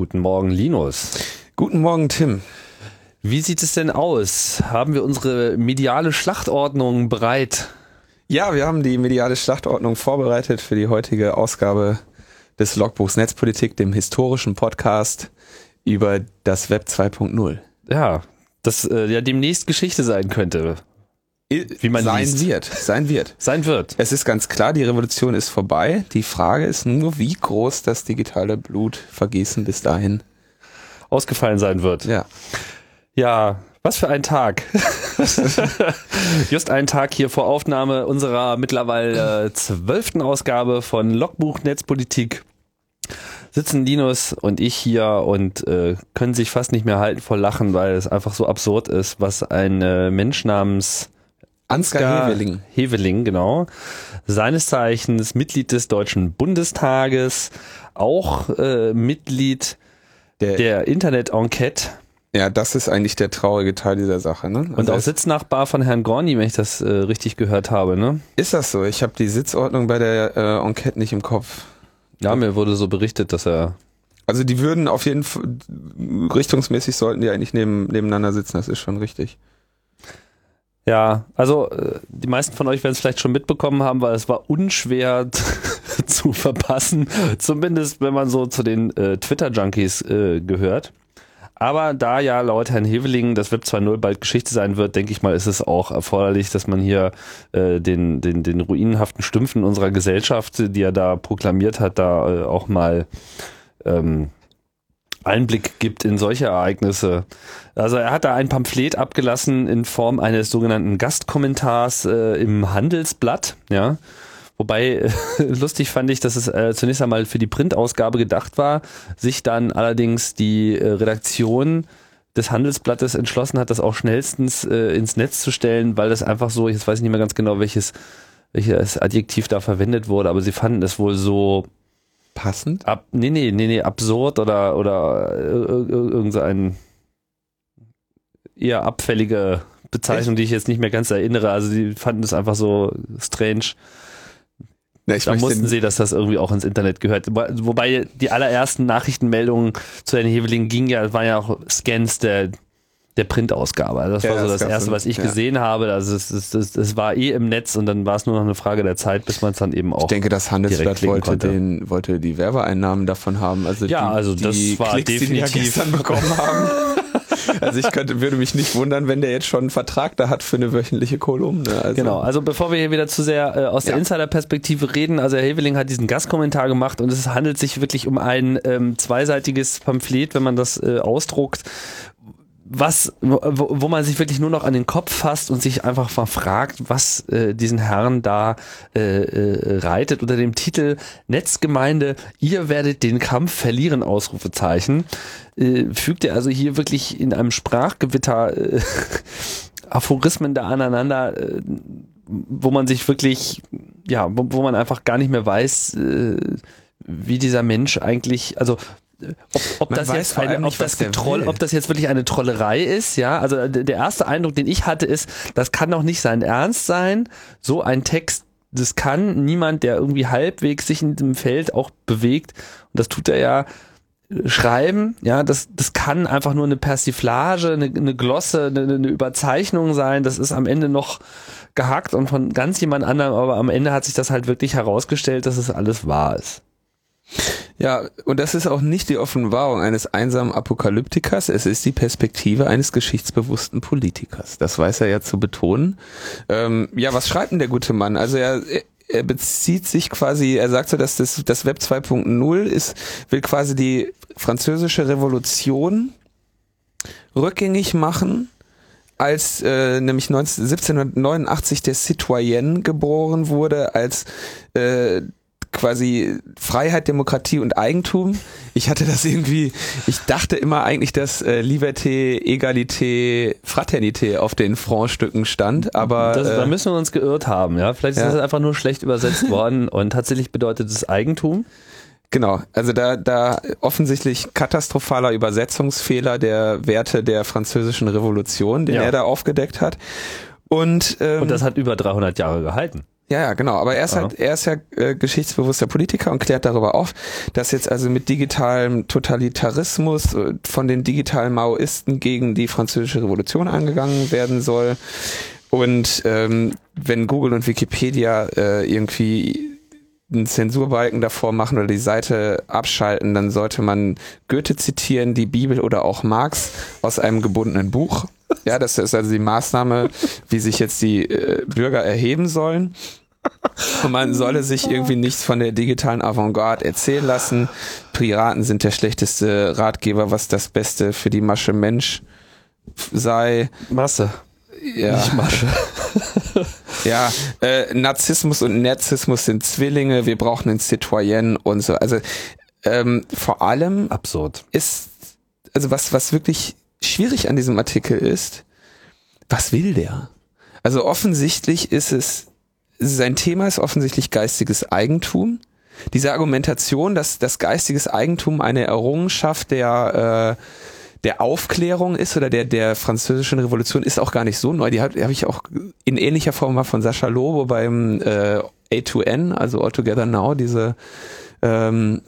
Guten Morgen, Linus. Guten Morgen, Tim. Wie sieht es denn aus? Haben wir unsere mediale Schlachtordnung bereit? Ja, wir haben die mediale Schlachtordnung vorbereitet für die heutige Ausgabe des Logbuchs Netzpolitik, dem historischen Podcast über das Web 2.0. Ja, das äh, ja demnächst Geschichte sein könnte. Wie man sein liest. wird, sein wird. Sein wird. Es ist ganz klar, die Revolution ist vorbei. Die Frage ist nur, wie groß das digitale Blutvergießen bis dahin ausgefallen sein wird. Ja. Ja, was für ein Tag. Just einen Tag hier vor Aufnahme unserer mittlerweile äh, zwölften Ausgabe von Logbuch Netzpolitik sitzen Linus und ich hier und äh, können sich fast nicht mehr halten vor Lachen, weil es einfach so absurd ist, was ein äh, Mensch namens Ansgar Heveling. Heveling, genau. Seines Zeichens Mitglied des Deutschen Bundestages, auch äh, Mitglied der, der Internet-Enquete. Ja, das ist eigentlich der traurige Teil dieser Sache. Ne? Also und auch Sitznachbar von Herrn Gorni, wenn ich das äh, richtig gehört habe. Ne? Ist das so? Ich habe die Sitzordnung bei der äh, Enquete nicht im Kopf. Ja, mir wurde so berichtet, dass er also die würden auf jeden Fall richtungsmäßig sollten die eigentlich neben, nebeneinander sitzen, das ist schon richtig. Ja, also äh, die meisten von euch werden es vielleicht schon mitbekommen haben, weil es war unschwer zu verpassen, zumindest wenn man so zu den äh, Twitter-Junkies äh, gehört. Aber da ja laut Herrn Heveling das Web 2.0 bald Geschichte sein wird, denke ich mal, ist es auch erforderlich, dass man hier äh, den, den, den ruinenhaften Stümpfen unserer Gesellschaft, die er da proklamiert hat, da äh, auch mal ähm, Einblick gibt in solche Ereignisse. Also er hat da ein Pamphlet abgelassen in Form eines sogenannten Gastkommentars äh, im Handelsblatt, ja. Wobei lustig fand ich, dass es äh, zunächst einmal für die Printausgabe gedacht war, sich dann allerdings die äh, Redaktion des Handelsblattes entschlossen hat, das auch schnellstens äh, ins Netz zu stellen, weil das einfach so, jetzt weiß ich nicht mehr ganz genau, welches, welches Adjektiv da verwendet wurde, aber sie fanden es wohl so passend? Ab, nee, nee, nee, nee, absurd oder, oder irgend so ein eher abfällige Bezeichnung, Echt? die ich jetzt nicht mehr ganz erinnere. Also die fanden es einfach so strange. Ja, da mussten sie, dass das irgendwie auch ins Internet gehört. Wobei die allerersten Nachrichtenmeldungen zu Herrn Heveling gingen ja, waren ja auch Scans der der Printausgabe. Also das ja, war so das, das Erste, was ich ja. gesehen habe. Also es, es, es, es, war eh im Netz und dann war es nur noch eine Frage der Zeit, bis man es dann eben auch. Ich denke, das Handelsblatt wollte, den, wollte die Werbeeinnahmen davon haben. Also ja, die, also das die war Klicks, definitiv. Die wir gestern bekommen haben. also ich könnte, würde mich nicht wundern, wenn der jetzt schon einen Vertrag da hat für eine wöchentliche Kolumne. Also. Genau, also bevor wir hier wieder zu sehr äh, aus der ja. Insider-Perspektive reden, also Herr Heveling hat diesen Gastkommentar gemacht und es handelt sich wirklich um ein ähm, zweiseitiges Pamphlet, wenn man das äh, ausdruckt, was, wo, wo man sich wirklich nur noch an den Kopf fasst und sich einfach mal fragt, was äh, diesen Herrn da äh, äh, reitet unter dem Titel Netzgemeinde, ihr werdet den Kampf verlieren, Ausrufezeichen, äh, fügt er also hier wirklich in einem Sprachgewitter äh, Aphorismen da aneinander, äh, wo man sich wirklich, ja, wo, wo man einfach gar nicht mehr weiß, äh, wie dieser Mensch eigentlich, also ob, ob das jetzt eine, ob das Troll, ob das jetzt wirklich eine Trollerei ist, ja. Also der erste Eindruck, den ich hatte, ist, das kann doch nicht sein Ernst sein. So ein Text, das kann niemand, der irgendwie halbwegs sich in dem Feld auch bewegt, und das tut er ja, schreiben, ja, das, das kann einfach nur eine Persiflage, eine, eine Glosse, eine, eine Überzeichnung sein. Das ist am Ende noch gehackt und von ganz jemand anderem, aber am Ende hat sich das halt wirklich herausgestellt, dass es alles wahr ist. Ja, und das ist auch nicht die Offenbarung eines einsamen Apokalyptikers, es ist die Perspektive eines geschichtsbewussten Politikers. Das weiß er ja zu betonen. Ähm, ja, was schreibt denn der gute Mann? Also er, er bezieht sich quasi, er sagt so, dass das, das Web 2.0 ist, will quasi die französische Revolution rückgängig machen als äh, nämlich 19, 1789 der Citoyen geboren wurde, als äh, quasi Freiheit, Demokratie und Eigentum. Ich hatte das irgendwie, ich dachte immer eigentlich, dass äh, Liberté, Egalité, Fraternité auf den Frontstücken stand, aber das, äh, da müssen wir uns geirrt haben, ja. Vielleicht ist ja. das einfach nur schlecht übersetzt worden und tatsächlich bedeutet es Eigentum. Genau, also da, da offensichtlich katastrophaler Übersetzungsfehler der Werte der französischen Revolution, den ja. er da aufgedeckt hat. Und, ähm, und das hat über 300 Jahre gehalten. Ja, ja, genau. Aber er ist halt, er ist ja äh, geschichtsbewusster Politiker und klärt darüber auf, dass jetzt also mit digitalem Totalitarismus äh, von den digitalen Maoisten gegen die französische Revolution angegangen werden soll. Und ähm, wenn Google und Wikipedia äh, irgendwie einen Zensurbalken davor machen oder die Seite abschalten, dann sollte man Goethe zitieren, die Bibel oder auch Marx aus einem gebundenen Buch. Ja, das ist also die Maßnahme, wie sich jetzt die äh, Bürger erheben sollen. Und man solle sich irgendwie nichts von der digitalen Avantgarde erzählen lassen. Piraten sind der schlechteste Ratgeber, was das Beste für die Masche Mensch sei. Masse. Ja. Nicht Masche. ja, äh, Narzissmus und Nerzismus sind Zwillinge, wir brauchen einen Citoyen und so. Also ähm, vor allem Absurd. ist, also was, was wirklich schwierig an diesem Artikel ist, was will der? Also offensichtlich ist es sein Thema ist offensichtlich geistiges Eigentum. Diese Argumentation, dass das geistiges Eigentum eine Errungenschaft der äh, der Aufklärung ist oder der der französischen Revolution ist auch gar nicht so neu. Die habe hab ich auch in ähnlicher Form mal von Sascha Lobo beim äh, A2N, also All Together Now, diese ähm,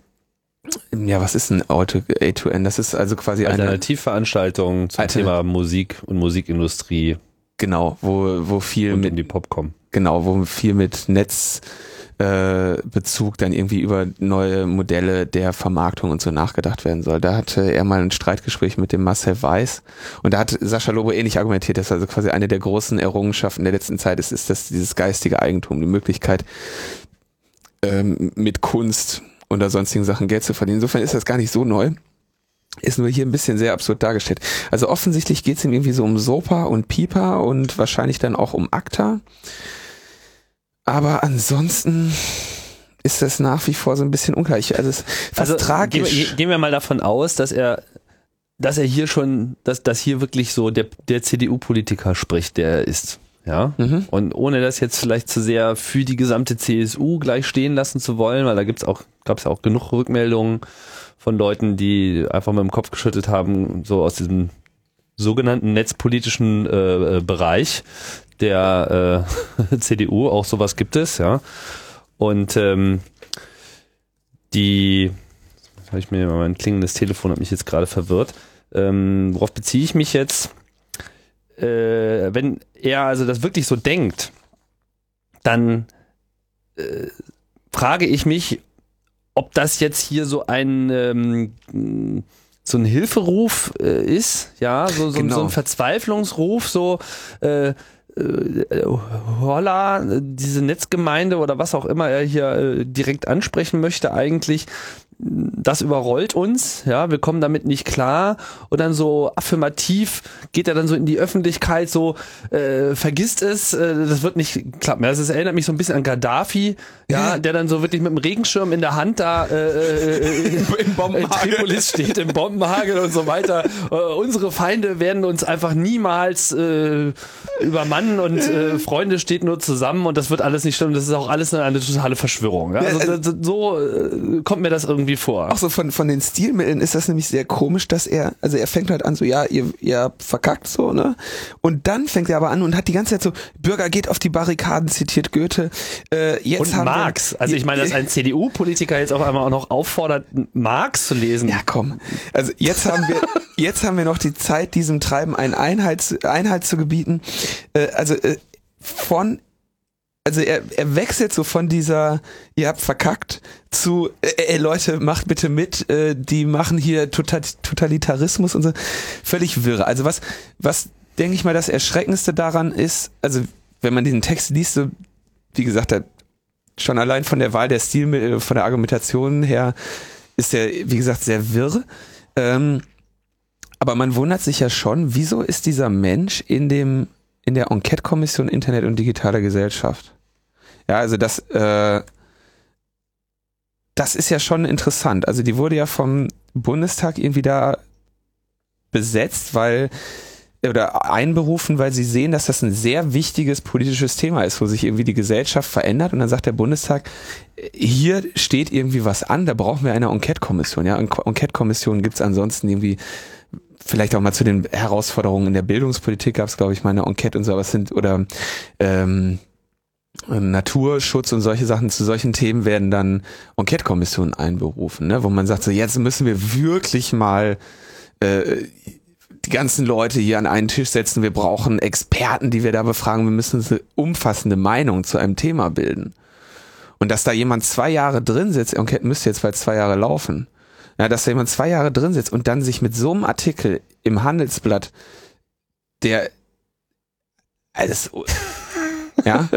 ja, was ist ein A2N? Das ist also quasi eine Alternativveranstaltung zum Alter- Thema Musik und Musikindustrie genau, wo wo viel und mit um die Popcom. Genau, wo viel mit Netzbezug äh, dann irgendwie über neue Modelle der Vermarktung und so nachgedacht werden soll. Da hatte er mal ein Streitgespräch mit dem Marcel Weiß und da hat Sascha Lobo ähnlich argumentiert, dass also quasi eine der großen Errungenschaften der letzten Zeit ist, ist dass dieses geistige Eigentum, die Möglichkeit ähm, mit Kunst oder sonstigen Sachen Geld zu verdienen. Insofern ist das gar nicht so neu. Ist nur hier ein bisschen sehr absurd dargestellt. Also offensichtlich geht es ihm irgendwie so um Sopa und Pipa und wahrscheinlich dann auch um Akta. Aber ansonsten ist das nach wie vor so ein bisschen unklar. Ich, also es ist fast Also tragisch. Gehen, wir- gehen wir mal davon aus, dass er, dass er hier schon, dass, dass hier wirklich so der, der CDU-Politiker spricht, der er ist. Ja. Mhm. Und ohne das jetzt vielleicht zu sehr für die gesamte CSU gleich stehen lassen zu wollen, weil da gibt's auch, gab's ja auch genug Rückmeldungen von Leuten, die einfach mit dem Kopf geschüttelt haben, so aus diesem sogenannten netzpolitischen äh, äh, Bereich der äh, CDU, auch sowas gibt es, ja. Und ähm, die, habe ich mir mein klingendes Telefon hat mich jetzt gerade verwirrt. Ähm, worauf beziehe ich mich jetzt? Äh, wenn er also das wirklich so denkt, dann äh, frage ich mich, ob das jetzt hier so ein ähm, so ein Hilferuf äh, ist, ja, so, so, Genau. so ein Verzweiflungsruf, so äh, äh, holla, diese Netzgemeinde oder was auch immer er hier äh, direkt ansprechen möchte, eigentlich, das überrollt uns, ja, wir kommen damit nicht klar und dann so affirmativ geht er dann so in die Öffentlichkeit, so äh, vergisst es, äh, das wird nicht klappen. Das, erinnert mich so ein bisschen an Gaddafi, ja, der dann so wirklich mit dem Regenschirm in der Hand da äh, äh, Im in Bombenhagel. Tripolis steht, im Bombenhagel und so weiter. Äh, unsere Feinde werden uns einfach niemals äh, übermannen und äh, Freunde steht nur zusammen und das wird alles nicht stimmen. Das ist auch alles eine, eine totale Verschwörung. Ja? Also, das- so äh, kommt mir das irgendwie vor. Auch so von, von den Stilmitteln ist das nämlich sehr komisch, dass er, also er fängt halt an so, ja, ihr, ihr verkackt so, ne? Und dann fängt er aber an und hat die ganze Zeit so, Bürger geht auf die Barrikaden, zitiert Goethe. Äh, jetzt Und haben Marx. Wir, Also ich meine, dass ein CDU-Politiker jetzt auf einmal auch noch auffordert, Marx zu lesen. Ja, komm. Also jetzt haben wir, jetzt haben wir noch die Zeit, diesem Treiben einen Einhalt, Einhalt zu gebieten. Äh, also äh, von, also er, er wechselt so von dieser, ihr habt verkackt, zu, äh, äh, Leute, macht bitte mit, äh, die machen hier Total Totalitarismus und so. Völlig wirre. Also was, was denke ich mal, das Erschreckendste daran ist, also wenn man diesen Text liest, so, wie gesagt, da, schon allein von der Wahl der Stilmittel, von der Argumentation her, ist der, wie gesagt, sehr wirr. Ähm, aber man wundert sich ja schon, wieso ist dieser Mensch in dem, in der Enquete-Kommission Internet und digitale Gesellschaft? Ja, also das, äh, das ist ja schon interessant. Also die wurde ja vom Bundestag irgendwie da besetzt, weil oder einberufen, weil sie sehen, dass das ein sehr wichtiges politisches Thema ist, wo sich irgendwie die Gesellschaft verändert und dann sagt der Bundestag, hier steht irgendwie was an, da brauchen wir eine Enquete-Kommission. Ja, Enquete-Kommission gibt's ansonsten irgendwie vielleicht auch mal zu den Herausforderungen in der Bildungspolitik gab es, glaube ich, mal eine Enquete und so, aber es sind, oder ähm, Naturschutz und solche Sachen zu solchen Themen werden dann Enquete-Kommissionen einberufen, ne? wo man sagt, so jetzt müssen wir wirklich mal äh, die ganzen Leute hier an einen Tisch setzen, wir brauchen Experten, die wir da befragen, wir müssen eine umfassende Meinung zu einem Thema bilden. Und dass da jemand zwei Jahre drin sitzt, Enquete müsste jetzt bald zwei Jahre laufen, ja, dass da jemand zwei Jahre drin sitzt und dann sich mit so einem Artikel im Handelsblatt, der alles ja,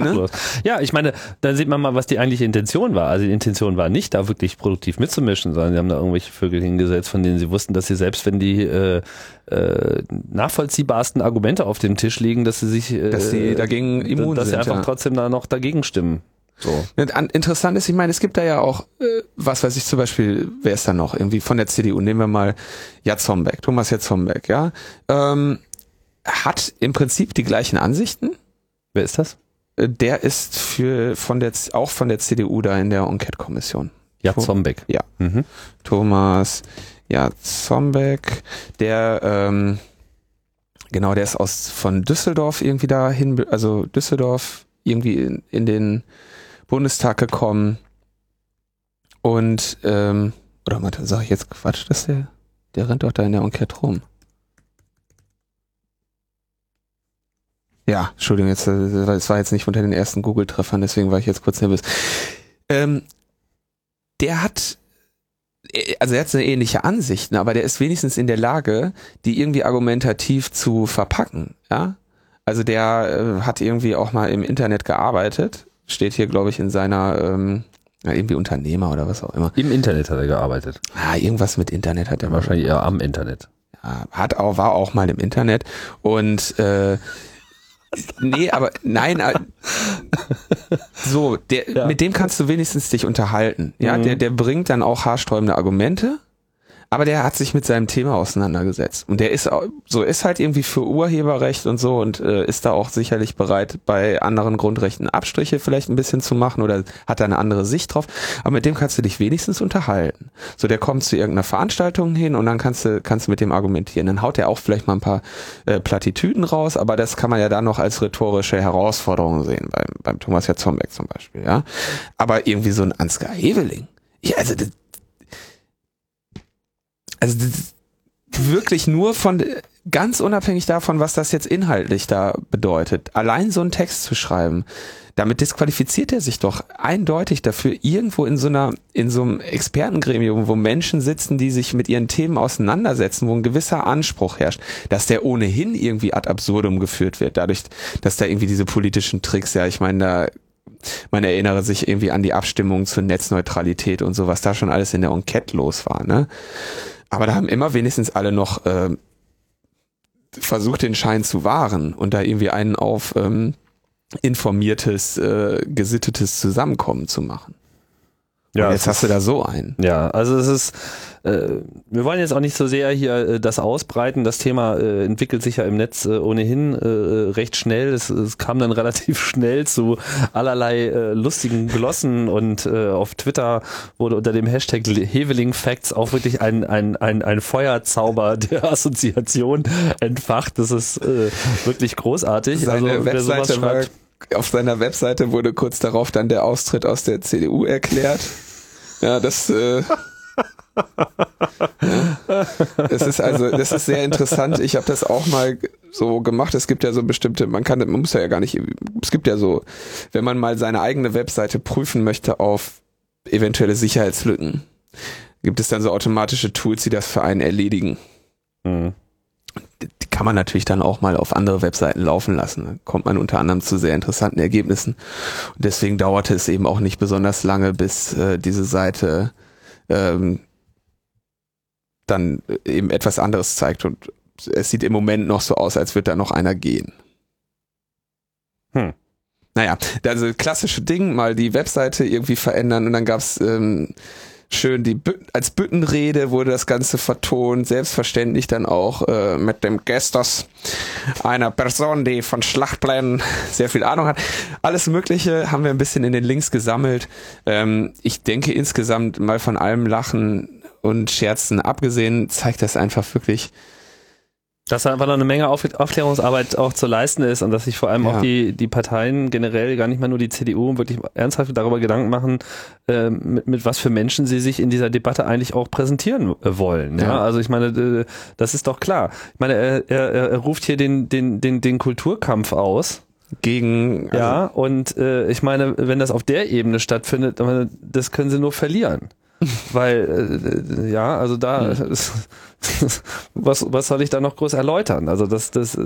ne? Ja, ich meine, da sieht man mal, was die eigentliche Intention war. Also die Intention war nicht, da wirklich produktiv mitzumischen, sondern sie haben da irgendwelche Vögel hingesetzt, von denen sie wussten, dass sie selbst, wenn die äh, äh, nachvollziehbarsten Argumente auf dem Tisch liegen, dass sie sich, äh, dass sie dagegen immun dass sind, sie einfach ja. trotzdem da noch dagegen stimmen. So. Interessant ist, ich meine, es gibt da ja auch, äh, was weiß ich zum Beispiel, wer ist da noch? Irgendwie von der CDU, nehmen wir mal Jatzombeck, Thomas Jatzombeck, ja. Ähm, hat im Prinzip die gleichen Ansichten, Wer ist das? Äh, der ist für von der auch von der CDU da in der Enquete-Kommission. Ja, Zombeck. Ja. Mhm. Thomas ja, Zombeck, der ähm, genau, der ist aus von Düsseldorf irgendwie dahin, also Düsseldorf irgendwie in, in den Bundestag gekommen und ähm, oder warte, sag ich jetzt Quatsch, dass der der rennt doch da in der Enquete rum. Ja, Entschuldigung, jetzt, es war jetzt nicht unter den ersten Google-Treffern, deswegen war ich jetzt kurz nervös. Ähm, der hat, also er hat eine ähnliche Ansichten, ne, aber der ist wenigstens in der Lage, die irgendwie argumentativ zu verpacken, ja. Also der äh, hat irgendwie auch mal im Internet gearbeitet, steht hier, glaube ich, in seiner, ähm, ja, irgendwie Unternehmer oder was auch immer. Im Internet hat er gearbeitet. Ah, irgendwas mit Internet hat er. Wahrscheinlich eher am Internet. Ja, hat auch, war auch mal im Internet und äh, nee, aber nein, äh, so, der, ja. mit dem kannst du wenigstens dich unterhalten. Ja, mhm. der, der bringt dann auch haarsträubende Argumente, aber der hat sich mit seinem Thema auseinandergesetzt. Und der ist auch, so ist halt irgendwie für Urheberrecht und so und äh, ist da auch sicherlich bereit, bei anderen Grundrechten Abstriche vielleicht ein bisschen zu machen oder hat da eine andere Sicht drauf. Aber mit dem kannst du dich wenigstens unterhalten. So, der kommt zu irgendeiner Veranstaltung hin und dann kannst du, kannst du mit dem argumentieren. Dann haut er auch vielleicht mal ein paar äh, Plattitüden raus, aber das kann man ja dann noch als rhetorische Herausforderung sehen, beim, beim Thomas Jatzombeck zum Beispiel, ja. Aber irgendwie so ein Ansgar Heveling. Ja, also das, also wirklich nur von ganz unabhängig davon, was das jetzt inhaltlich da bedeutet, allein so einen Text zu schreiben, damit disqualifiziert er sich doch eindeutig dafür, irgendwo in so einer, in so einem Expertengremium, wo Menschen sitzen, die sich mit ihren Themen auseinandersetzen, wo ein gewisser Anspruch herrscht, dass der ohnehin irgendwie ad absurdum geführt wird, dadurch, dass da irgendwie diese politischen Tricks, ja, ich meine, da man erinnere sich irgendwie an die Abstimmung zur Netzneutralität und so, was da schon alles in der Enquete los war, ne? Aber da haben immer wenigstens alle noch äh, versucht, den Schein zu wahren und da irgendwie einen auf ähm, informiertes, äh, gesittetes Zusammenkommen zu machen. Ja, und jetzt hast du da so einen. Ja, also es ist, äh, wir wollen jetzt auch nicht so sehr hier äh, das ausbreiten. Das Thema äh, entwickelt sich ja im Netz äh, ohnehin äh, recht schnell. Es, es, kam dann relativ schnell zu allerlei äh, lustigen Glossen und auf Twitter wurde unter dem Hashtag Heveling Facts auch wirklich ein, ein, ein, ein Feuerzauber der Assoziation entfacht. Das ist wirklich großartig. Seine also, Webseite war auf seiner Webseite wurde kurz darauf dann der Austritt aus der CDU erklärt. Ja, das, äh, ja. das ist also, das ist sehr interessant. Ich habe das auch mal so gemacht. Es gibt ja so bestimmte, man kann, man muss ja gar nicht, es gibt ja so, wenn man mal seine eigene Webseite prüfen möchte auf eventuelle Sicherheitslücken, gibt es dann so automatische Tools, die das für einen erledigen. Mhm die kann man natürlich dann auch mal auf andere Webseiten laufen lassen. Da kommt man unter anderem zu sehr interessanten Ergebnissen. Und deswegen dauerte es eben auch nicht besonders lange, bis äh, diese Seite ähm, dann eben etwas anderes zeigt. Und es sieht im Moment noch so aus, als würde da noch einer gehen. Hm. Naja, also klassische Ding, mal die Webseite irgendwie verändern und dann gab's ähm, schön die als Büttenrede wurde das Ganze vertont, selbstverständlich dann auch äh, mit dem Gestos einer Person, die von Schlachtplänen sehr viel Ahnung hat. Alles Mögliche haben wir ein bisschen in den Links gesammelt. Ähm, ich denke insgesamt mal von allem Lachen und Scherzen abgesehen, zeigt das einfach wirklich Dass da einfach noch eine Menge Auf Aufklärungsarbeit auch zu leisten ist und dass sich vor allem ja. auch die, die Parteien generell, gar nicht mal nur die CDU, wirklich ernsthaft darüber Gedanken machen, äh, mit, mit was für Menschen sie sich in dieser Debatte eigentlich auch präsentieren äh, wollen. Ja? ja? Also ich meine, äh, das ist doch klar. Ich meine, er, er, er ruft hier den, den, den, den Kulturkampf aus gegen. Also ja, und äh, ich meine, wenn das auf der Ebene stattfindet, das können sie nur verlieren. Weil, äh, ja, also da, hm. was, was soll ich da noch groß erläutern? Also das, das,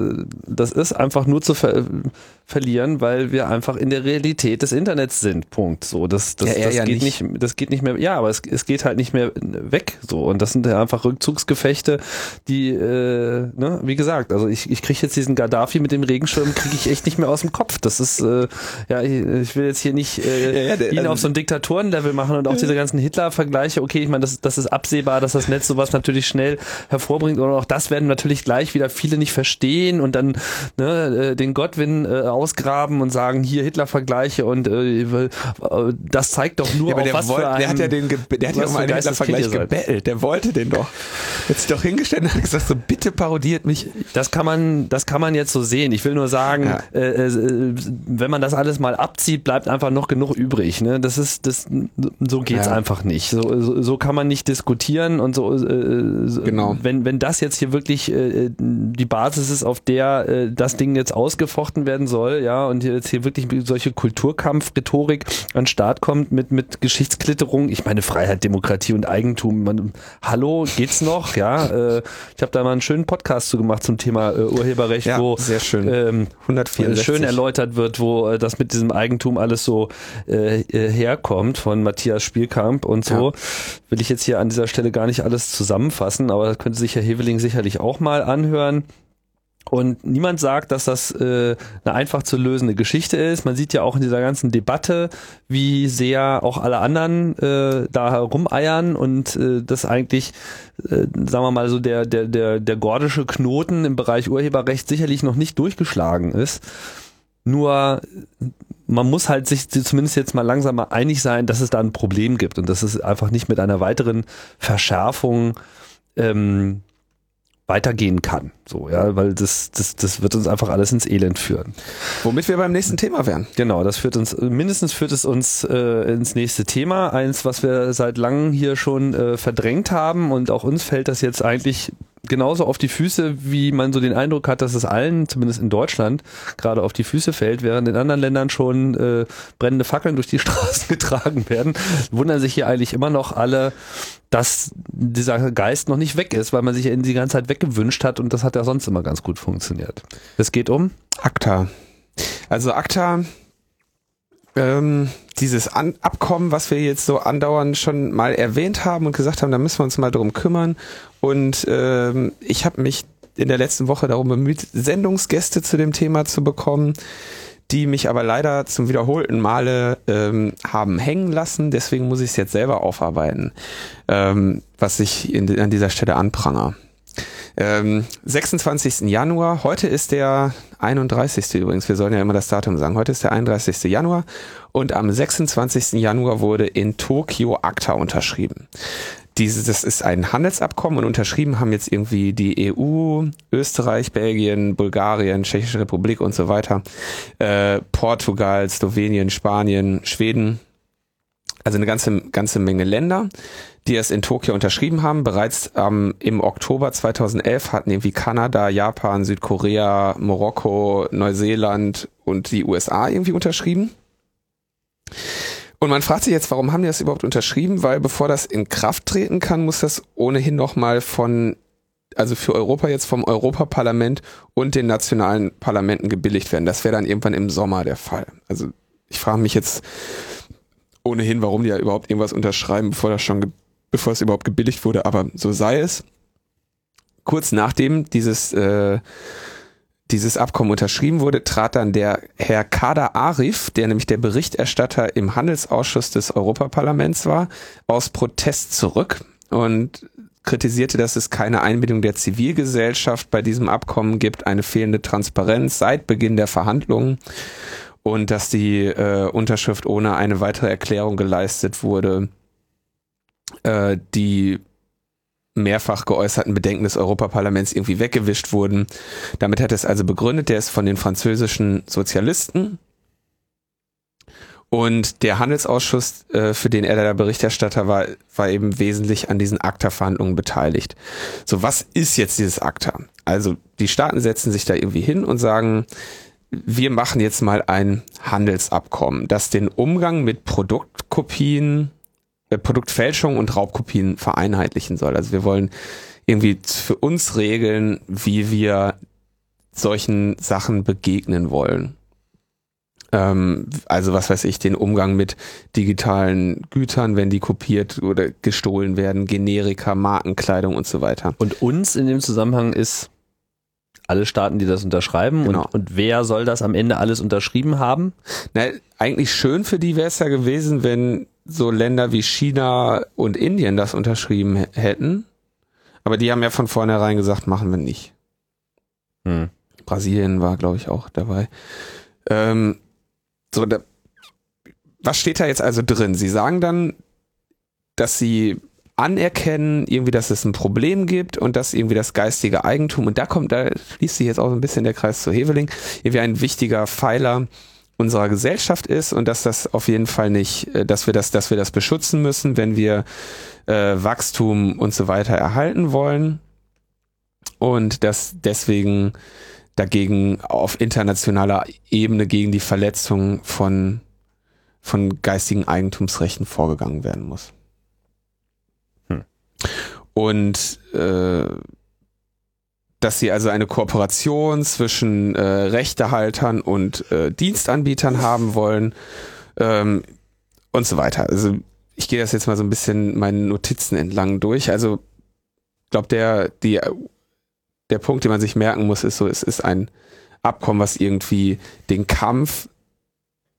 das ist einfach nur zu ver verlieren, weil wir einfach in der Realität des Internets sind. Punkt. So, das, das, ja, das ja geht nicht. nicht. das geht nicht mehr, ja, aber es, es geht halt nicht mehr weg. So, und das sind ja einfach Rückzugsgefechte, die, äh, ne, wie gesagt, also ich, ich kriege jetzt diesen Gaddafi mit dem Regenschirm, kriege ich echt nicht mehr aus dem Kopf. Das ist, äh, ja, ich, ich will jetzt hier nicht äh, ja, der, ihn also, auf so ein Diktatorenlevel machen und auch diese ganzen Hitler-Vergleiche. Okay, ich meine, das, das ist absehbar, dass das Netz sowas natürlich schnell hervorbringt und auch das werden natürlich gleich wieder viele nicht verstehen und dann ne, äh, den Godwin äh, ausgraben und sagen, hier Hitler-Vergleiche und äh, äh, das zeigt doch nur, ja, aber der, was wollt, für einen, der hat ja den, der hat ja mal einen Hitler-Vergleich gebettelt, der wollte den doch. Hat sich doch hingestellt und hat gesagt, so bitte parodiert mich. Das kann man, das kann man jetzt so sehen. Ich will nur sagen, ja. äh, äh, wenn man das alles mal abzieht, bleibt einfach noch genug übrig. Ne? Das ist, das, so geht's ja. einfach nicht. So, so, so, kann man nicht diskutieren und so. Äh, genau. Wenn, wenn das jetzt hier wirklich äh, die Basis ist, auf der äh, das Ding jetzt ausgefochten werden soll, ja, und jetzt hier wirklich solche Kulturkampf-Rhetorik an Start kommt mit, mit Geschichtsklitterung. Ich meine, Freiheit, Demokratie und Eigentum. Man, hallo, geht's noch? Ja, äh, ich habe da mal einen schönen Podcast zu gemacht zum Thema äh, Urheberrecht, ja, wo sehr schön. Ähm, 164. schön erläutert wird, wo äh, das mit diesem Eigentum alles so äh, äh, herkommt von Matthias Spielkamp und so. Ja. Will ich jetzt hier an dieser Stelle gar nicht alles zusammenfassen, aber das könnte sich Herr Heveling sicherlich auch mal anhören. Und niemand sagt, dass das äh, eine einfach zu lösende Geschichte ist. Man sieht ja auch in dieser ganzen Debatte, wie sehr auch alle anderen äh, da herumeiern und äh, das eigentlich, äh, sagen wir mal so, der, der, der, der gordische Knoten im Bereich Urheberrecht sicherlich noch nicht durchgeschlagen ist. Nur man muss halt sich zumindest jetzt mal langsam mal einig sein, dass es da ein Problem gibt und dass es einfach nicht mit einer weiteren Verschärfung ähm, weitergehen kann. So, ja, weil das, das, das wird uns einfach alles ins Elend führen. Womit wir beim nächsten Thema wären. Genau, das führt uns, mindestens führt es uns äh, ins nächste Thema. Eins, was wir seit langem hier schon äh, verdrängt haben und auch uns fällt das jetzt eigentlich genauso auf die Füße, wie man so den Eindruck hat, dass es allen, zumindest in Deutschland, gerade auf die Füße fällt, während in anderen Ländern schon äh, brennende Fackeln durch die Straßen getragen werden, wundern sich hier eigentlich immer noch alle, dass dieser Geist noch nicht weg ist, weil man sich ja die ganze Zeit weggewünscht hat und das hat ja sonst immer ganz gut funktioniert. Es geht um ACTA. Also ACTA ähm, dieses An Abkommen, was wir jetzt so andauernd schon mal erwähnt haben und gesagt haben, da müssen wir uns mal drum kümmern. Und ähm, ich habe mich in der letzten Woche darum bemüht, Sendungsgäste zu dem Thema zu bekommen, die mich aber leider zum wiederholten Male ähm, haben hängen lassen. Deswegen muss ich es jetzt selber aufarbeiten, ähm, was ich in, an dieser Stelle anpranger. Ähm, 26. Januar, heute ist der 31. übrigens, wir sollen ja immer das Datum sagen, heute ist der 31. Januar und am 26. Januar wurde in Tokio ACTA unterschrieben. Diese, das ist ein Handelsabkommen und unterschrieben haben jetzt irgendwie die EU, Österreich, Belgien, Bulgarien, Tschechische Republik und so weiter, äh, Portugal, Slowenien, Spanien, Schweden, also eine ganze, ganze Menge Länder, die es in Tokio unterschrieben haben. Bereits ähm, im Oktober 2011 hatten irgendwie Kanada, Japan, Südkorea, Marokko, Neuseeland und die USA irgendwie unterschrieben. Und man fragt sich jetzt, warum haben die das überhaupt unterschrieben? Weil bevor das in Kraft treten kann, muss das ohnehin nochmal von, also für Europa jetzt vom Europaparlament und den nationalen Parlamenten gebilligt werden. Das wäre dann irgendwann im Sommer der Fall. Also ich frage mich jetzt ohnehin, warum die ja überhaupt irgendwas unterschreiben, bevor das schon, bevor es überhaupt gebilligt wurde, aber so sei es. Kurz nachdem dieses äh, dieses Abkommen unterschrieben wurde, trat dann der Herr Kader Arif, der nämlich der Berichterstatter im Handelsausschuss des Europaparlaments war, aus Protest zurück und kritisierte, dass es keine Einbindung der Zivilgesellschaft bei diesem Abkommen gibt, eine fehlende Transparenz seit Beginn der Verhandlungen und dass die äh, Unterschrift ohne eine weitere Erklärung geleistet wurde, äh, die mehrfach geäußerten Bedenken des Europaparlaments irgendwie weggewischt wurden. Damit hat es also begründet, der ist von den französischen Sozialisten. Und der Handelsausschuss, äh, für den er da Berichterstatter war, war eben wesentlich an diesen ACTA-Verhandlungen beteiligt. So, was ist jetzt dieses ACTA? Also, die Staaten setzen sich da irgendwie hin und sagen, wir machen jetzt mal ein Handelsabkommen, das den Umgang mit Produktkopien, äh, Produktfälschung und Raubkopien vereinheitlichen soll. Also wir wollen irgendwie für uns regeln, wie wir solchen Sachen begegnen wollen. Ähm, also was weiß ich, den Umgang mit digitalen Gütern, wenn die kopiert oder gestohlen werden, Generika, Markenkleidung und so weiter. Und uns in dem Zusammenhang ist alle Staaten, die das unterschreiben. Genau. Und, und wer soll das am Ende alles unterschrieben haben? Na, eigentlich schön für die wäre es ja gewesen, wenn so Länder wie China und Indien das unterschrieben hätten. Aber die haben ja von vornherein gesagt, machen wir nicht. Hm. Brasilien war, glaube ich, auch dabei. Ähm, so, da, was steht da jetzt also drin? Sie sagen dann, dass sie anerkennen, irgendwie, dass es ein Problem gibt und dass irgendwie das geistige Eigentum, und da kommt, da schließt sich jetzt auch so ein bisschen der Kreis zu Heveling, irgendwie ein wichtiger Pfeiler unserer Gesellschaft ist und dass das auf jeden Fall nicht, äh, dass wir das, dass wir das beschützen müssen, wenn wir äh, Wachstum und so weiter erhalten wollen. Und dass deswegen dagegen auf internationaler Ebene gegen die Verletzung von, von geistigen Eigentumsrechten vorgegangen werden muss. Und äh, dass sie also eine Kooperation zwischen äh, Rechtehaltern und äh, Dienstanbietern haben wollen ähm, und so weiter. Also ich gehe das jetzt mal so ein bisschen meinen Notizen entlang durch. Also glaube der die der Punkt, den man sich merken muss, ist so, es ist ein Abkommen, was irgendwie den Kampf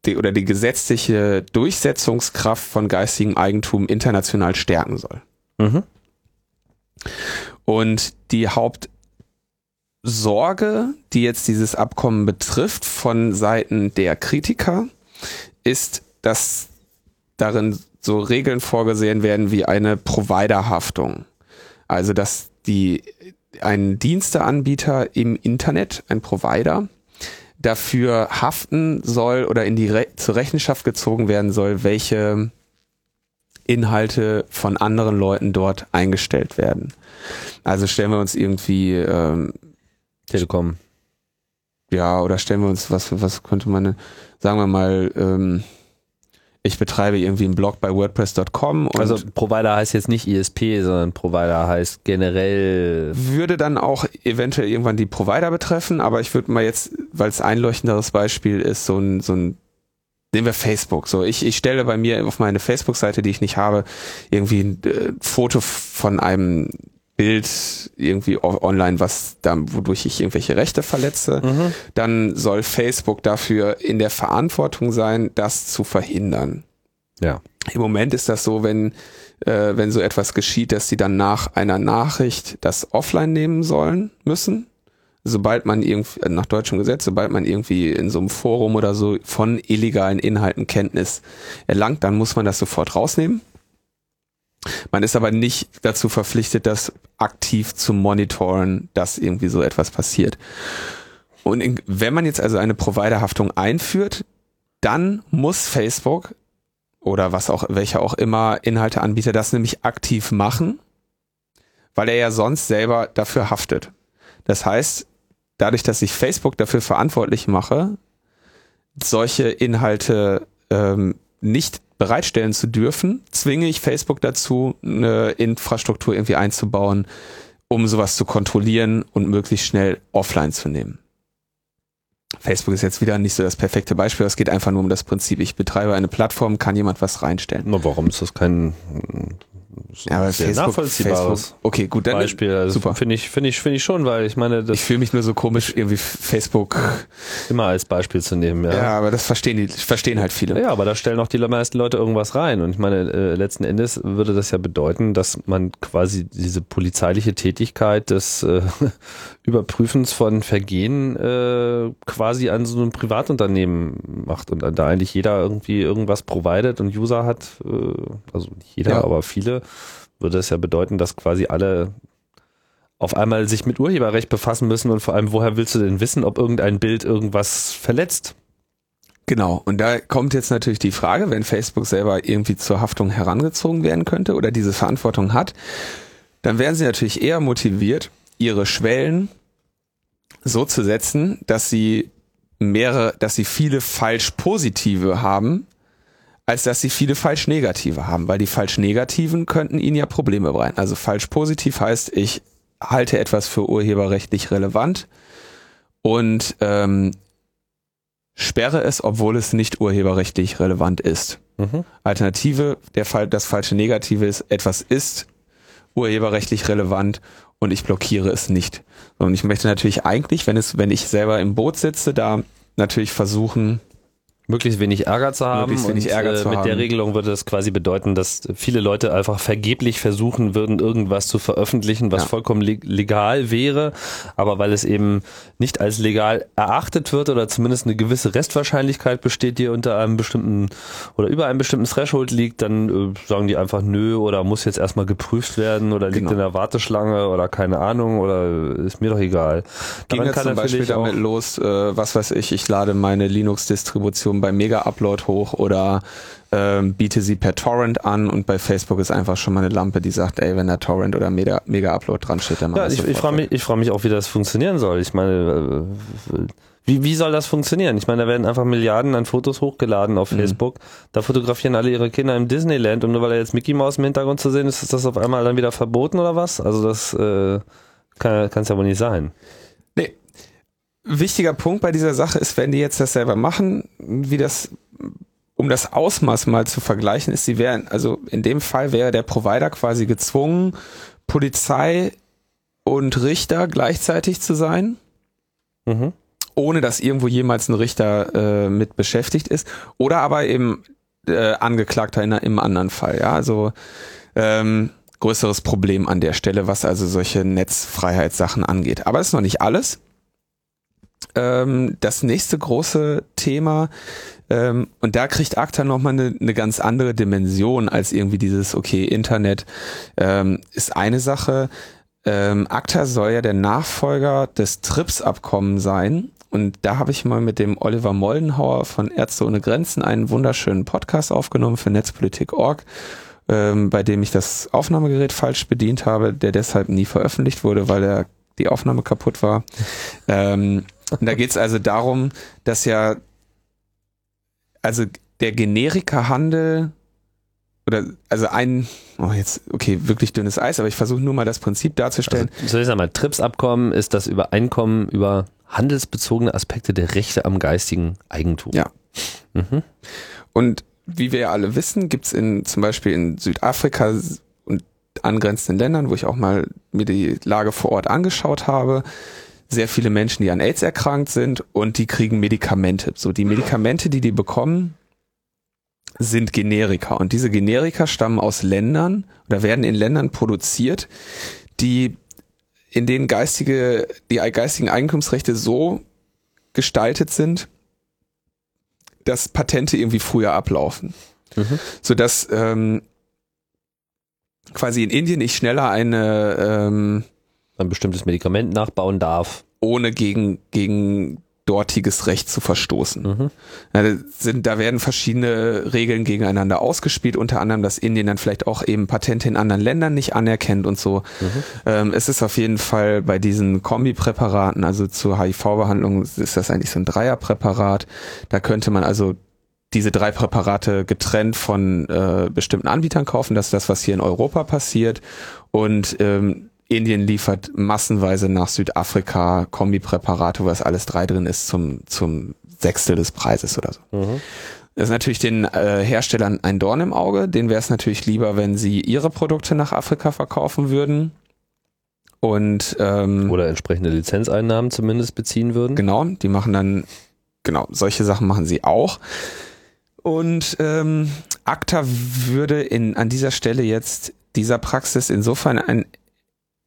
die, oder die gesetzliche Durchsetzungskraft von geistigem Eigentum international stärken soll. Mhm. Und die Hauptsorge, die jetzt dieses Abkommen betrifft von Seiten der Kritiker, ist, dass darin so Regeln vorgesehen werden wie eine Providerhaftung. Also, dass die, ein Diensteanbieter im Internet, ein Provider, dafür haften soll oder in die Re zur Rechenschaft gezogen werden soll, welche Inhalte von anderen Leuten dort eingestellt werden. Also stellen wir uns irgendwie ähm, Telekom. Ja, oder stellen wir uns, was, was könnte man, sagen wir mal, ähm, ich betreibe irgendwie einen Blog bei WordPress.com. Also Provider heißt jetzt nicht ISP, sondern Provider heißt generell. Würde dann auch eventuell irgendwann die Provider betreffen, aber ich würde mal jetzt, weil es einleuchtenderes Beispiel ist, so ein, so ein nehmen wir Facebook. So, ich, ich stelle bei mir auf meine Facebook-Seite, die ich nicht habe, irgendwie ein äh, Foto von einem Bild irgendwie online, was dann, wodurch ich irgendwelche Rechte verletze, mhm. dann soll Facebook dafür in der Verantwortung sein, das zu verhindern. Ja. Im Moment ist das so, wenn, äh, wenn so etwas geschieht, dass sie dann nach einer Nachricht das offline nehmen sollen müssen sobald man irgendwie, nach deutschem Gesetz, sobald man irgendwie in so einem Forum oder so von illegalen Inhalten Kenntnis erlangt, dann muss man das sofort rausnehmen. Man ist aber nicht dazu verpflichtet, das aktiv zu monitoren, dass irgendwie so etwas passiert. Und in, wenn man jetzt also eine Providerhaftung einführt, dann muss Facebook oder was auch, welcher auch immer Inhalteanbieter das nämlich aktiv machen, weil er ja sonst selber dafür haftet. Das heißt, dadurch, dass ich Facebook dafür verantwortlich mache, solche Inhalte ähm, nicht bereitstellen zu dürfen, zwinge ich Facebook dazu, eine Infrastruktur irgendwie einzubauen, um sowas zu kontrollieren und möglichst schnell offline zu nehmen. Facebook ist jetzt wieder nicht so das perfekte Beispiel, es geht einfach nur um das Prinzip, ich betreibe eine Plattform, kann jemand was reinstellen. Na, warum ist das kein ja, aber sehr Facebook, nachvollziehbares Facebook. Okay, gut, dann Beispiel. Also super. Finde ich, finde ich, finde ich schon, weil ich meine, das ich fühle mich nur so komisch, irgendwie Facebook immer als Beispiel zu nehmen. Ja, ja aber das verstehen die, verstehen halt viele. Ja, aber da stellen auch die meisten Leute irgendwas rein. Und ich meine, äh, letzten Endes würde das ja bedeuten, dass man quasi diese polizeiliche Tätigkeit des äh, Überprüfens von Vergehen äh, quasi an so einem Privatunternehmen macht und da eigentlich jeder irgendwie irgendwas provided und User hat, äh, also nicht jeder, ja. aber viele würde es ja bedeuten, dass quasi alle auf einmal sich mit Urheberrecht befassen müssen und vor allem, woher willst du denn wissen, ob irgendein Bild irgendwas verletzt? Genau, und da kommt jetzt natürlich die Frage, wenn Facebook selber irgendwie zur Haftung herangezogen werden könnte oder diese Verantwortung hat, dann wären sie natürlich eher motiviert, ihre Schwellen so zu setzen, dass sie mehrere, dass sie viele falsch positive haben, als dass sie viele falsch negative haben, weil die falsch negativen könnten ihnen ja Probleme bereiten. Also falsch positiv heißt, ich halte etwas für urheberrechtlich relevant und ähm, sperre es, obwohl es nicht urheberrechtlich relevant ist. Mhm. Alternative, der Fall, das falsche Negative ist, etwas ist urheberrechtlich relevant und ich blockiere es nicht. Und ich möchte natürlich eigentlich, wenn es, wenn ich selber im Boot sitze, da natürlich versuchen, möglichst wenig Ärger zu haben. Möglichst wenig Ärger und, äh, zu mit haben. der Regelung würde das quasi bedeuten, dass viele Leute einfach vergeblich versuchen würden, irgendwas zu veröffentlichen, was Ja. vollkommen leg- legal wäre, aber weil es eben nicht als legal erachtet wird oder zumindest eine gewisse Restwahrscheinlichkeit besteht, die unter einem bestimmten oder über einem bestimmten Threshold liegt, dann äh, sagen die einfach nö oder muss jetzt erstmal geprüft werden oder liegt Genau. in der Warteschlange oder keine Ahnung oder ist mir doch egal. Ging Daran jetzt kann zum Beispiel damit los, äh, was weiß ich, ich lade meine Linux-Distribution bei Mega-Upload hoch oder ähm, biete sie per Torrent an und bei Facebook ist einfach schon mal eine Lampe, die sagt, ey, wenn da Torrent oder Mega- Mega-Upload dran steht, dann mach Ja, ich, ich frage mich, ich frage mich auch, wie das funktionieren soll. Ich meine, äh, wie, wie soll das funktionieren? Ich meine, da werden einfach Milliarden an Fotos hochgeladen auf Mhm. Facebook. Da fotografieren alle ihre Kinder im Disneyland und nur weil da jetzt Mickey Mouse im Hintergrund zu sehen ist, ist das auf einmal dann wieder verboten oder was? Also das äh, kann es ja wohl nicht sein. Wichtiger Punkt bei dieser Sache ist, wenn die jetzt das selber machen, wie das, um das Ausmaß mal zu vergleichen, ist, sie wären, also in dem Fall wäre der Provider quasi gezwungen, Polizei und Richter gleichzeitig zu sein, Mhm. ohne dass irgendwo jemals ein Richter äh, mit beschäftigt ist, oder aber eben äh, Angeklagter in, im anderen Fall, ja, also ähm, größeres Problem an der Stelle, was also solche Netzfreiheitssachen angeht. Aber es ist noch nicht alles. Ähm, das nächste große Thema, ähm, und da kriegt ACTA nochmal eine, eine ganz andere Dimension als irgendwie dieses, okay, Internet ähm, ist eine Sache. Ähm, ACTA soll ja der Nachfolger des TRIPS-Abkommen sein. Und da habe ich mal mit dem Oliver Moldenhauer von Ärzte ohne Grenzen einen wunderschönen Podcast aufgenommen für Netzpolitik.org, ähm, bei dem ich das Aufnahmegerät falsch bedient habe, der deshalb nie veröffentlicht wurde, weil er die Aufnahme kaputt war. ähm, und da geht es also darum, dass ja also der Generika-Handel oder also ein, oh jetzt, okay, wirklich dünnes Eis, aber ich versuche nur mal das Prinzip darzustellen. Also, soll ich sagen mal, TRIPS-Abkommen ist das Übereinkommen über handelsbezogene Aspekte der Rechte am geistigen Eigentum. Ja. Mhm. Und wie wir ja alle wissen, gibt's in zum Beispiel in Südafrika und angrenzenden Ländern, wo ich auch mal mir die Lage vor Ort angeschaut habe, sehr viele Menschen, die an AIDS erkrankt sind und die kriegen Medikamente. So die Medikamente, die die bekommen, sind Generika und diese Generika stammen aus Ländern oder werden in Ländern produziert, die in denen geistige die geistigen Eigentumsrechte so gestaltet sind, dass Patente irgendwie früher ablaufen. Mhm. Sodass ähm, quasi in Indien ich schneller eine ähm, Ein bestimmtes Medikament nachbauen darf. ohne gegen, gegen dortiges Recht zu verstoßen. Mhm. Ja, da, sind, da werden verschiedene Regeln gegeneinander ausgespielt, unter anderem, dass Indien dann vielleicht auch eben Patente in anderen Ländern nicht anerkennt und so. Ähm, es ist auf jeden Fall bei diesen Kombipräparaten, also zur HIV-Behandlung, ist das eigentlich so ein Dreierpräparat. Da könnte man also diese drei Präparate getrennt von äh, bestimmten Anbietern kaufen. Das ist das, was hier in Europa passiert. Und ähm, Indien liefert massenweise nach Südafrika Kombipräparate, wo das alles drei drin ist, zum, zum Sechstel des Preises oder so. Mhm. Das ist natürlich den äh, Herstellern ein Dorn im Auge. Denen wäre es natürlich lieber, wenn sie ihre Produkte nach Afrika verkaufen würden. Und ähm, Oder entsprechende Lizenzeinnahmen zumindest beziehen würden. Genau, die machen dann, genau, solche Sachen machen sie auch. Und ähm, ACTA würde in, an dieser Stelle jetzt dieser Praxis insofern ein,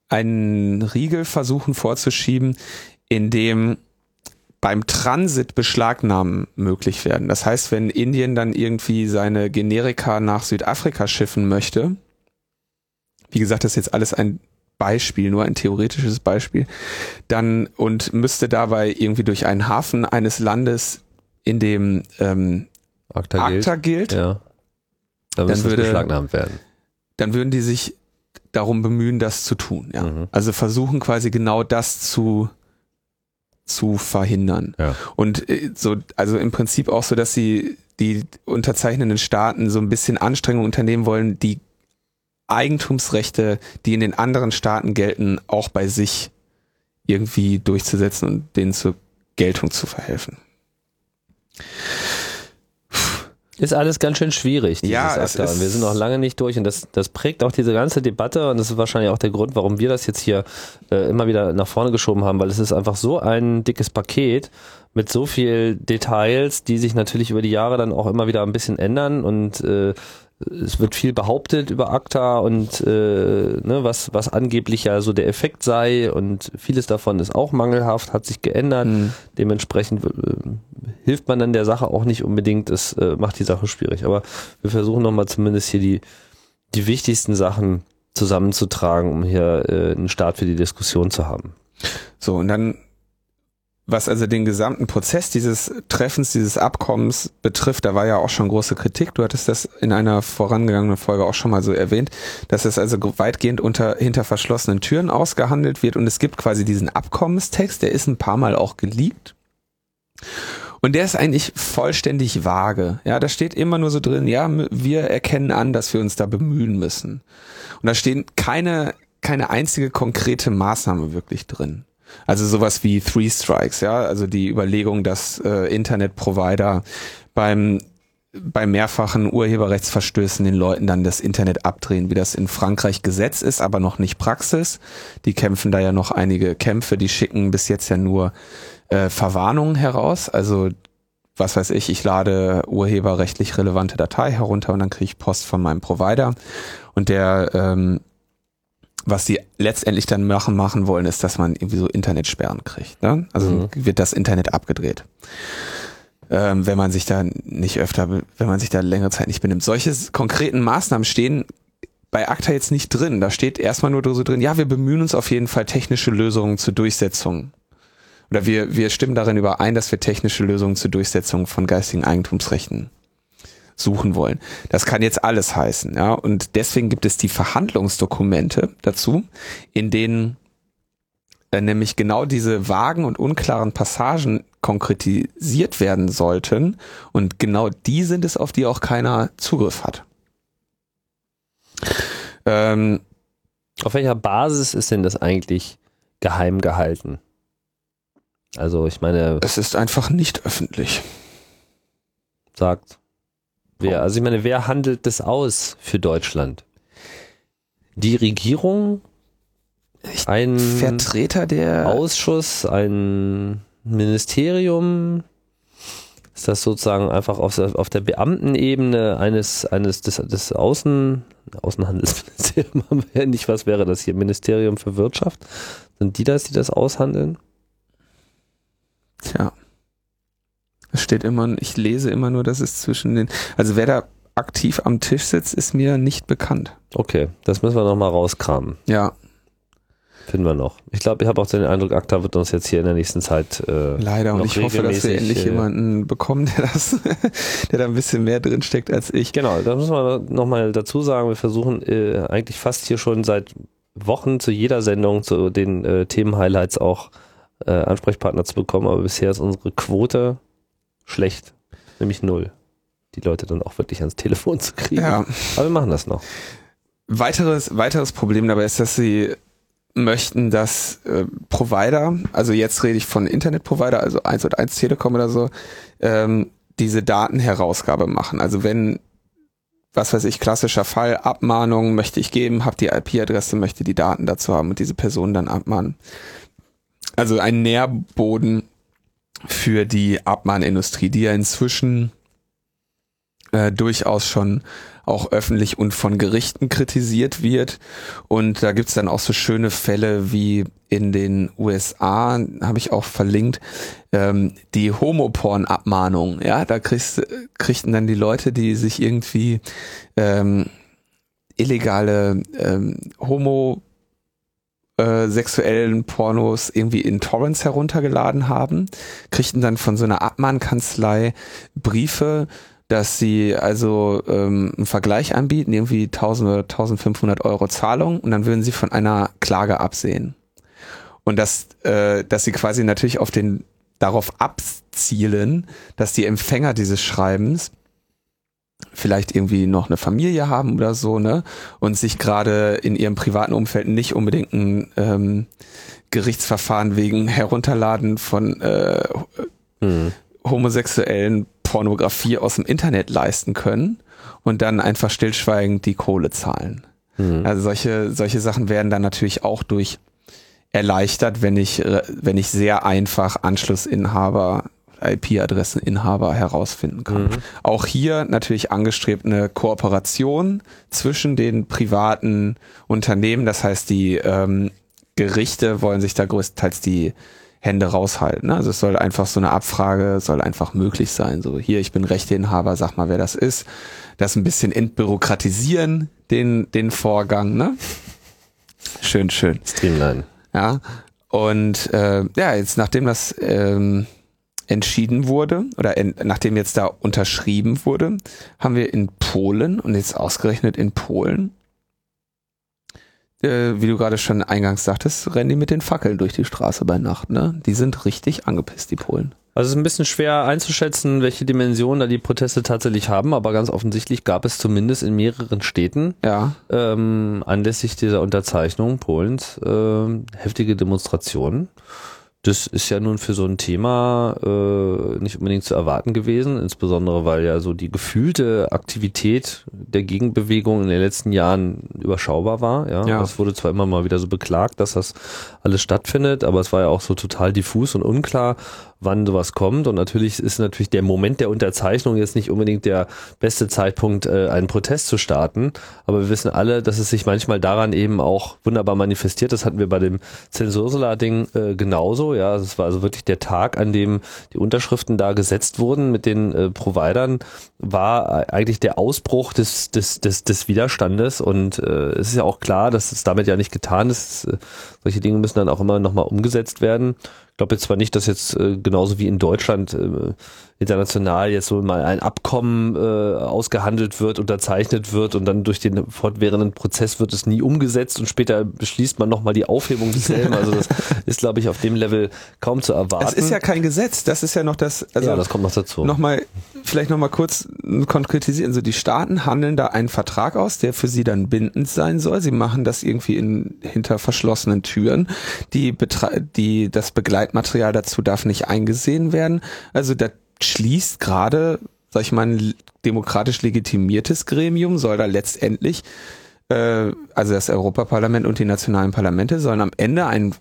einen Riegel versuchen vorzuschieben, in dem beim Transit Beschlagnahmen möglich werden. Das heißt, wenn Indien dann irgendwie seine Generika nach Südafrika schiffen möchte, wie gesagt, das ist jetzt alles ein Beispiel, nur ein theoretisches Beispiel, dann und müsste dabei irgendwie durch einen Hafen eines Landes, in dem ähm, Akta, ACTA gilt, Ja. Dann, Dann würde- beschlagnahmt werden. dann würden die sich darum bemühen, das zu tun. Ja. Mhm. Also versuchen quasi genau das zu zu verhindern. Ja. Und äh, so, also im Prinzip auch so, dass sie die unterzeichnenden Staaten so ein bisschen Anstrengungen unternehmen wollen, die Eigentumsrechte, die in den anderen Staaten gelten, auch bei sich irgendwie durchzusetzen und denen zur Geltung zu verhelfen. Ist alles ganz schön schwierig, dieses Ja, es ACTA. ist- wir sind noch lange nicht durch und das, das prägt auch diese ganze Debatte und das ist wahrscheinlich auch der Grund, warum wir das jetzt hier äh, immer wieder nach vorne geschoben haben, weil es ist einfach so ein dickes Paket mit so viel Details, die sich natürlich über die Jahre dann auch immer wieder ein bisschen ändern und äh, es wird viel behauptet über ACTA und äh, ne, was, was angeblich ja so der Effekt sei und vieles davon ist auch mangelhaft, hat sich geändert. Dementsprechend äh, hilft man dann der Sache auch nicht unbedingt. Das äh, macht die Sache schwierig. Aber wir versuchen nochmal zumindest hier die, die wichtigsten Sachen zusammenzutragen, um hier äh, einen Start für die Diskussion zu haben. So, und dann, was also den gesamten Prozess dieses Treffens, dieses Abkommens betrifft, da war ja auch schon große Kritik. Du hattest das in einer vorangegangenen Folge auch schon mal so erwähnt, dass es also weitgehend unter, hinter verschlossenen Türen ausgehandelt wird und es gibt quasi diesen Abkommenstext, der ist ein paar Mal auch geleakt. Und der ist eigentlich vollständig vage. Ja, da steht immer nur so drin, ja, wir erkennen an, dass wir uns da bemühen müssen. Und da stehen keine, keine einzige konkrete Maßnahme wirklich drin. Also sowas wie Three Strikes, ja, also die Überlegung, dass äh, Internetprovider beim bei mehrfachen Urheberrechtsverstößen den Leuten dann das Internet abdrehen, wie das in Frankreich Gesetz ist, aber noch nicht Praxis. Die kämpfen da ja noch einige Kämpfe, die schicken bis jetzt ja nur äh, Verwarnungen heraus. Also was weiß ich, ich lade urheberrechtlich relevante Datei herunter und dann kriege ich Post von meinem Provider und der ähm, was die letztendlich dann machen, machen wollen, ist, dass man irgendwie so Internetsperren kriegt. Ne? Also Mhm. wird das Internet abgedreht. Ähm, wenn man sich da nicht öfter, wenn man sich da längere Zeit nicht benimmt. Solche konkreten Maßnahmen stehen bei ACTA jetzt nicht drin. Da steht erstmal nur so drin, ja, wir bemühen uns auf jeden Fall technische Lösungen zur Durchsetzung. Oder wir, wir stimmen darin überein, dass wir technische Lösungen zur Durchsetzung von geistigen Eigentumsrechten suchen wollen. Das kann jetzt alles heißen, ja. Und deswegen gibt es die Verhandlungsdokumente dazu, in denen äh, nämlich genau diese vagen und unklaren Passagen konkretisiert werden sollten. Und genau die sind es, auf die auch keiner Zugriff hat. Ähm, Auf welcher Basis ist denn das eigentlich geheim gehalten? Also ich meine, es ist einfach nicht öffentlich. sagt wer, also ich meine, wer handelt das aus für Deutschland? Die Regierung? Ein Vertreter der Ausschuss, ein Ministerium? Ist das sozusagen einfach auf der, auf der Beamtenebene eines, eines des, des Außen, Außenhandelsministeriums haben wir ja nicht, was wäre das hier? Ministerium für Wirtschaft? Sind die das, die das aushandeln? Tja. Es steht immer, ich lese immer nur, dass es zwischen den, also wer da aktiv am Tisch sitzt, ist mir nicht bekannt. Okay, das müssen wir nochmal rauskramen. Ja, Finden wir noch. Ich glaube, ich habe auch den Eindruck, ACTA wird uns jetzt hier in der nächsten Zeit äh, leider. Und ich hoffe, dass wir endlich äh, jemanden bekommen, der das, der da ein bisschen mehr drin steckt als ich. Genau, da müssen wir nochmal dazu sagen, wir versuchen äh, eigentlich fast hier schon seit Wochen zu jeder Sendung zu den äh, Themen-Highlights auch äh, Ansprechpartner zu bekommen, aber bisher ist unsere Quote schlecht, nämlich null. Die Leute dann auch wirklich ans Telefon zu kriegen. Ja. Aber wir machen das noch. Weiteres, weiteres Problem dabei ist, dass sie möchten, dass äh, Provider, also jetzt rede ich von Internetprovider, also 1 und 1 Telekom oder so, ähm, diese Datenherausgabe machen. Also wenn, was weiß ich, klassischer Fall, Abmahnung möchte ich geben, habe die IP-Adresse, möchte die Daten dazu haben und diese Person dann abmahnen. Also ein Nährboden für die Abmahnindustrie, die ja inzwischen äh, durchaus schon auch öffentlich und von Gerichten kritisiert wird. Und da gibt's dann auch so schöne Fälle wie in den USA, habe ich auch verlinkt, ähm, die Homoporn-Abmahnung. Ja, da kriegst, kriegten dann die Leute, die sich irgendwie ähm, illegale ähm, Homo äh, sexuellen Pornos irgendwie in Torrents heruntergeladen haben, kriegten dann von so einer Abmahnkanzlei Briefe, dass sie also ähm, einen Vergleich anbieten, irgendwie 1000 oder 1500 Euro Zahlung und dann würden sie von einer Klage absehen. Und dass, äh, dass sie quasi natürlich auf den darauf abzielen, dass die Empfänger dieses Schreibens vielleicht irgendwie noch eine Familie haben oder so, ne? Und sich gerade in ihrem privaten Umfeld nicht unbedingt ein ähm, Gerichtsverfahren wegen Herunterladen von äh, hm. homosexuellen Pornografie aus dem Internet leisten können und dann einfach stillschweigend die Kohle zahlen. Hm. Also solche, solche Sachen werden dann natürlich auch durch erleichtert, wenn ich, äh, wenn ich sehr einfach Anschlussinhaber IP-Adresseninhaber herausfinden kann. Mhm. Auch hier natürlich angestrebt eine Kooperation zwischen den privaten Unternehmen. Das heißt, die ähm, Gerichte wollen sich da größtenteils die Hände raushalten. Also es soll einfach so eine Abfrage, soll einfach möglich sein. So, hier, ich bin Rechteinhaber, sag mal, wer das ist. Das ein bisschen entbürokratisieren, den, den Vorgang, ne? Schön, schön. Streamline. Ja. Und äh, ja, jetzt nachdem das ähm, entschieden wurde oder in, nachdem jetzt da unterschrieben wurde, haben wir in Polen und jetzt ausgerechnet in Polen, äh, wie du gerade schon eingangs sagtest, rennen die mit den Fackeln durch die Straße bei Nacht. Ne? Die sind richtig angepisst, die Polen. Also es ist ein bisschen schwer einzuschätzen, welche Dimensionen da die Proteste tatsächlich haben, aber ganz offensichtlich gab es zumindest in mehreren Städten ja. ähm, anlässlich dieser Unterzeichnung Polens äh, heftige Demonstrationen. Das ist ja nun für so ein Thema äh, nicht unbedingt zu erwarten gewesen, insbesondere weil ja so die gefühlte Aktivität der Gegenbewegung in den letzten Jahren überschaubar war. Ja, ja. es wurde zwar immer mal wieder so beklagt, dass das alles stattfindet, aber es war ja auch so total diffus und unklar, wann sowas kommt. Und natürlich ist natürlich der Moment der Unterzeichnung jetzt nicht unbedingt der beste Zeitpunkt, äh, einen Protest zu starten. Aber wir wissen alle, dass es sich manchmal daran eben auch wunderbar manifestiert. Das hatten wir bei dem Zensursula-Ding äh, genauso. Ja, es war also wirklich der Tag, an dem die Unterschriften da gesetzt wurden mit den äh, Providern, war eigentlich der Ausbruch des, des, des, des Widerstandes. Und es ist ja auch klar, dass es damit ja nicht getan ist. Solche Dinge müssen dann auch immer nochmal umgesetzt werden. Ich glaube jetzt zwar nicht, dass jetzt äh, genauso wie in Deutschland äh, international jetzt so mal ein Abkommen äh, ausgehandelt wird, unterzeichnet wird und dann durch den fortwährenden Prozess wird es nie umgesetzt und später beschließt man nochmal die Aufhebung desselben. Also das ist, glaube ich, auf dem Level kaum zu erwarten. Es ist ja kein Gesetz, das ist ja noch das. Also ja, das kommt noch dazu. Nochmal, vielleicht nochmal kurz konkretisieren. Also die Staaten handeln da einen Vertrag aus, der für sie dann bindend sein soll. Sie machen das irgendwie in, hinter verschlossenen Türen. Die, Betra die, das Begleitmaterial dazu darf nicht eingesehen werden. Also da schließt gerade, sag ich mal, ein demokratisch legitimiertes Gremium, soll da letztendlich, äh, also das Europaparlament und die nationalen Parlamente sollen am Ende einen,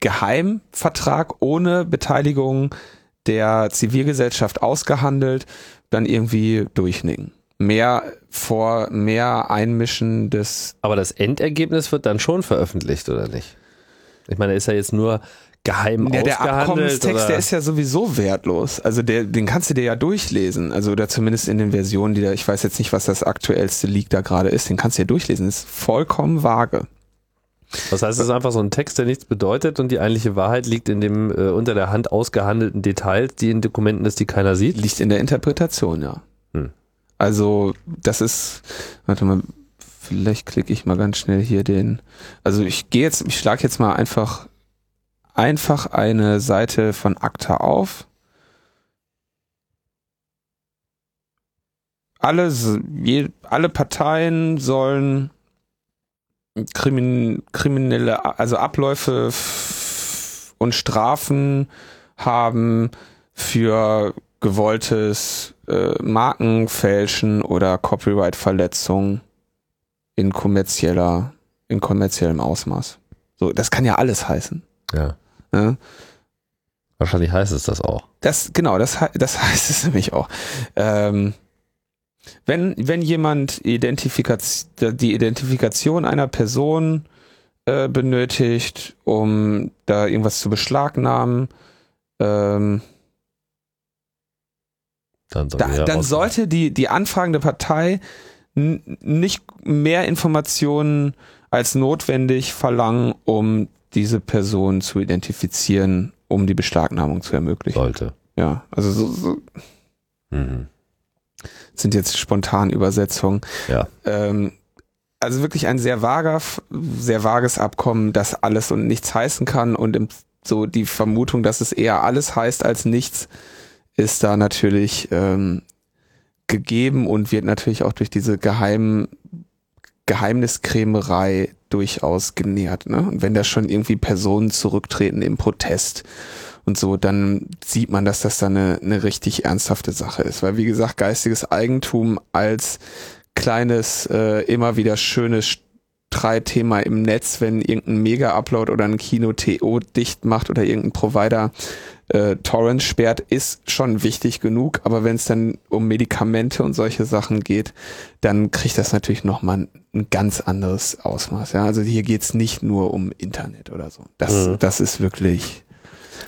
Geheimvertrag ohne Beteiligung der Zivilgesellschaft ausgehandelt, dann irgendwie durchnicken. Mehr vor, mehr Einmischen des. Aber das Endergebnis wird dann schon veröffentlicht, oder nicht? Ich meine, ist ja jetzt nur geheim ja, Der Abkommenstext, oder? der ist ja sowieso wertlos. Also der, den kannst du dir ja durchlesen. Also oder zumindest in den Versionen, die da, ich weiß jetzt nicht, was das aktuellste Leak da gerade ist, den kannst du dir durchlesen. Das ist vollkommen vage. Das heißt, es ist einfach so ein Text, der nichts bedeutet und die eigentliche Wahrheit liegt in dem äh, unter der Hand ausgehandelten Details, die in Dokumenten ist, die keiner sieht? Liegt in der Interpretation, ja. Hm. Also, das ist, warte mal, vielleicht klicke ich mal ganz schnell hier den, also ich gehe jetzt, ich schlage jetzt mal einfach einfach eine Seite von ACTA auf. Alle, je, alle Parteien sollen krimin, kriminelle, also Abläufe und Strafen haben für gewolltes äh, Markenfälschen oder Copyright-Verletzung in kommerzieller, in kommerziellem Ausmaß. So, das kann ja alles heißen. Ja. Ja. Wahrscheinlich heißt es das auch. Das, genau, das, das heißt es nämlich auch. Ähm, wenn, wenn jemand Identifikation, die Identifikation einer Person äh, benötigt, um da irgendwas zu beschlagnahmen, ähm, dann, da, dann sollte die, die anfragende Partei nicht mehr Informationen als notwendig verlangen, um diese Person zu identifizieren, um die Beschlagnahmung zu ermöglichen. Sollte. Ja, also so, so mhm. sind jetzt spontan Übersetzungen. Ja. Ähm, also wirklich ein sehr vager, sehr vages Abkommen, das alles und nichts heißen kann und im, so die Vermutung, dass es eher alles heißt als nichts, ist da natürlich ähm, gegeben und wird natürlich auch durch diese geheimen Geheimniskrämerei durchaus genährt. Ne? Und wenn da schon irgendwie Personen zurücktreten im Protest und so, dann sieht man, dass das dann eine, eine richtig ernsthafte Sache ist. Weil wie gesagt, geistiges Eigentum als kleines, äh, immer wieder schönes Streitthema im Netz, wenn irgendein Mega-Upload oder ein Kino TO dicht macht oder irgendein Provider äh, Torrent sperrt, ist schon wichtig genug. Aber wenn es dann um Medikamente und solche Sachen geht, dann kriegt das natürlich nochmal ein, ein ganz anderes Ausmaß. Ja? Also hier geht's nicht nur um Internet oder so. Das, mhm. das ist wirklich.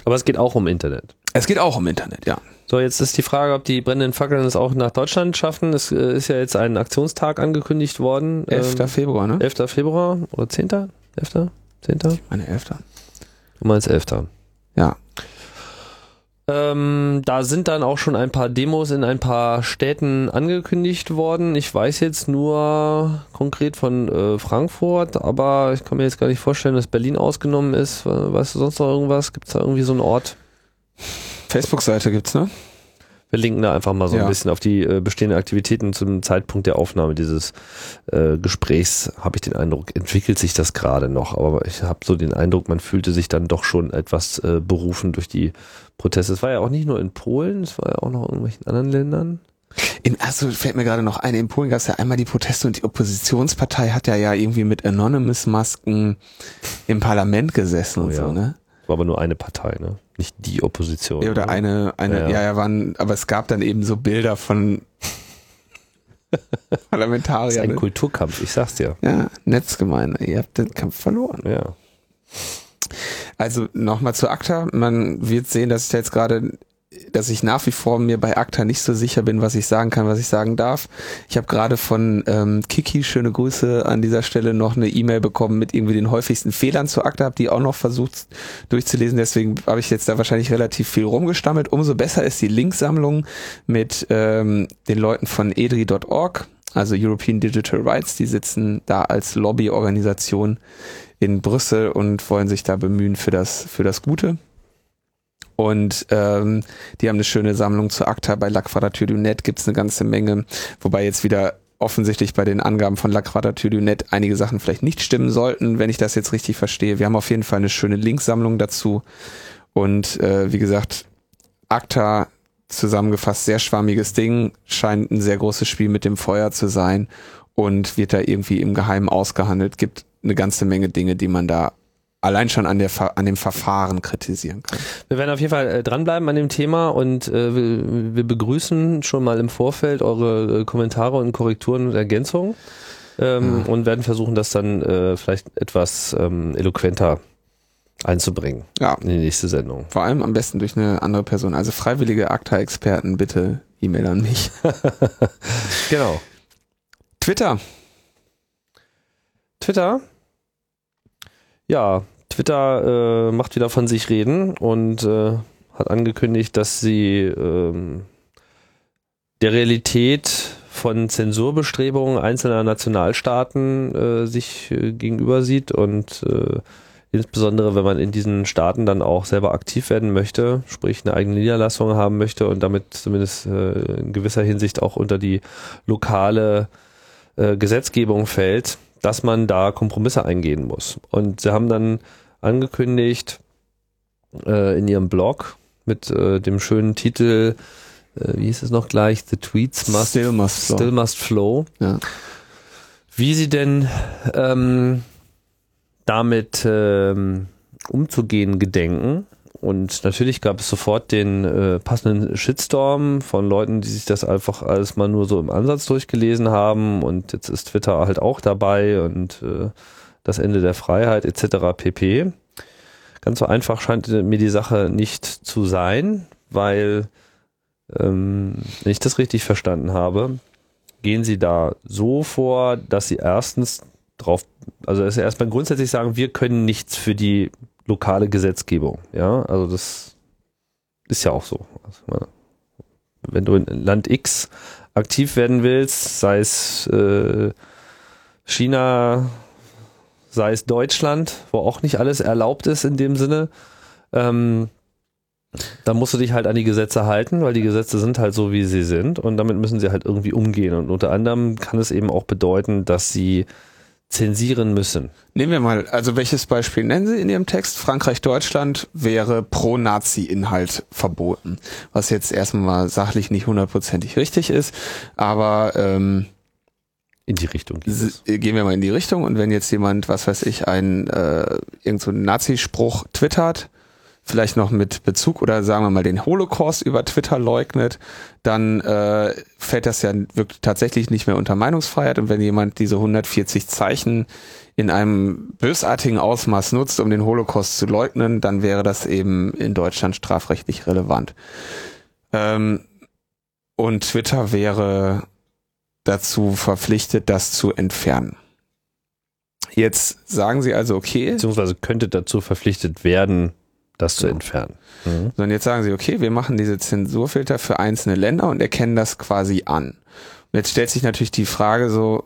Aber es geht auch um Internet. Es geht auch um Internet, ja. So, jetzt ist die Frage, ob die brennenden Fackeln es auch nach Deutschland schaffen. Es äh, ist ja jetzt ein Aktionstag angekündigt worden. 11. Ähm, Februar, ne? 11. Februar oder 10. 11. 10. Ich meine 11. Du meinst 11. Ja. Ähm, da sind dann auch schon ein paar Demos in ein paar Städten angekündigt worden. Ich weiß jetzt nur konkret von äh, Frankfurt, aber ich kann mir jetzt gar nicht vorstellen, dass Berlin ausgenommen ist. Weißt du sonst noch irgendwas? Gibt es da irgendwie so einen Ort? Facebook-Seite gibt's, ne? Wir linken da einfach mal so ja. ein bisschen auf die äh, bestehenden Aktivitäten zum Zeitpunkt der Aufnahme dieses äh, Gesprächs, habe ich den Eindruck, entwickelt sich das gerade noch. Aber ich habe so den Eindruck, man fühlte sich dann doch schon etwas äh, berufen durch die Proteste. Es war ja auch nicht nur in Polen, es war ja auch noch in irgendwelchen anderen Ländern. In, also fällt mir gerade noch ein, in Polen gab es ja einmal die Proteste und die Oppositionspartei hat ja ja irgendwie mit Anonymous-Masken im Parlament gesessen oh, und ja. so, ne? War aber nur eine Partei, ne? Nicht die Opposition. Ja, oder ne? eine, eine, ja, ja, ja, waren, aber es gab dann eben so Bilder von Parlamentariern. Das ist ein Kulturkampf, ich sag's dir. Ja, Netzgemeinde, ihr habt den Kampf verloren. Ja. Also nochmal zu ACTA. Man wird sehen, dass ich da jetzt gerade dass ich nach wie vor mir bei ACTA nicht so sicher bin, was ich sagen kann, was ich sagen darf. Ich habe gerade von ähm, Kiki, schöne Grüße an dieser Stelle, noch eine E-Mail bekommen mit irgendwie den häufigsten Fehlern zu ACTA, habe die auch noch versucht durchzulesen, deswegen habe ich jetzt da wahrscheinlich relativ viel rumgestammelt. Umso besser ist die Linksammlung mit ähm, den Leuten von edri.org, also European Digital Rights, die sitzen da als Lobbyorganisation in Brüssel und wollen sich da bemühen für das, für das Gute. Und ähm, die haben eine schöne Sammlung zu ACTA. Bei La Quadrature du Net gibt es eine ganze Menge, wobei jetzt wieder offensichtlich bei den Angaben von La Quadrature du Net einige Sachen vielleicht nicht stimmen sollten, wenn ich das jetzt richtig verstehe. Wir haben auf jeden Fall eine schöne Linksammlung dazu. Und äh, wie gesagt, ACTA zusammengefasst sehr schwammiges Ding, scheint ein sehr großes Spiel mit dem Feuer zu sein und wird da irgendwie im Geheimen ausgehandelt. Gibt eine ganze Menge Dinge, die man da allein schon an, der, an dem Verfahren kritisieren kann. Wir werden auf jeden Fall äh, dranbleiben an dem Thema und äh, wir, wir, begrüßen schon mal im Vorfeld eure äh, Kommentare und Korrekturen und Ergänzungen ähm, ja. und werden versuchen, das dann äh, vielleicht etwas ähm, eloquenter einzubringen ja. in die nächste Sendung. Vor allem am besten durch eine andere Person. Also freiwillige ACTA-Experten, bitte E-Mail an mich. genau. Twitter. Twitter? Ja, Twitter äh, macht wieder von sich reden und äh, hat angekündigt, dass sie ähm, der Realität von Zensurbestrebungen einzelner Nationalstaaten äh, sich äh, gegenüber sieht und äh, insbesondere wenn man in diesen Staaten dann auch selber aktiv werden möchte, sprich eine eigene Niederlassung haben möchte und damit zumindest äh, in gewisser Hinsicht auch unter die lokale Gesetzgebung fällt, dass man da Kompromisse eingehen muss. Und sie haben dann angekündigt äh, in ihrem Blog mit äh, dem schönen Titel, äh, wie hieß es noch gleich, The Tweets must, still must flow, still must flow ja. wie sie denn ähm, damit ähm, umzugehen gedenken und natürlich gab es sofort den äh, passenden Shitstorm von Leuten, die sich das einfach alles mal nur so im Ansatz durchgelesen haben. Und jetzt ist Twitter halt auch dabei und äh, das Ende der Freiheit etc. pp. Ganz so einfach scheint mir die Sache nicht zu sein, weil, ähm, wenn ich das richtig verstanden habe, gehen Sie da so vor, dass Sie erstens drauf, also dass Sie erstmal grundsätzlich sagen, wir können nichts für die lokale Gesetzgebung. Ja, also das ist ja auch so. Also, wenn du in Land X aktiv werden willst, sei es äh, China, sei es Deutschland, wo auch nicht alles erlaubt ist in dem Sinne, ähm, dann musst du dich halt an die Gesetze halten, weil die Gesetze sind halt so, wie sie sind und damit müssen sie halt irgendwie umgehen. Und unter anderem kann es eben auch bedeuten, dass sie zensieren müssen. Nehmen wir mal, also welches Beispiel nennen Sie in Ihrem Text? Frankreich, Deutschland wäre Pro-Nazi-Inhalt verboten, was jetzt erstmal sachlich nicht hundertprozentig richtig ist, aber ähm, in die Richtung gehen wir mal in die Richtung und wenn jetzt jemand, was weiß ich, einen äh, irgend so Nazispruch twittert, vielleicht noch mit Bezug oder sagen wir mal den Holocaust über Twitter leugnet, dann äh, fällt das ja wirklich tatsächlich nicht mehr unter Meinungsfreiheit. Und wenn jemand diese 140 Zeichen in einem bösartigen Ausmaß nutzt, um den Holocaust zu leugnen, dann wäre das eben in Deutschland strafrechtlich relevant. Ähm, und Twitter wäre dazu verpflichtet, das zu entfernen. Jetzt sagen Sie also, okay. Beziehungsweise könnte dazu verpflichtet werden, das zu entfernen. Mhm. So, und jetzt sagen sie, okay, wir machen diese Zensurfilter für einzelne Länder und erkennen das quasi an. Und jetzt stellt sich natürlich die Frage so,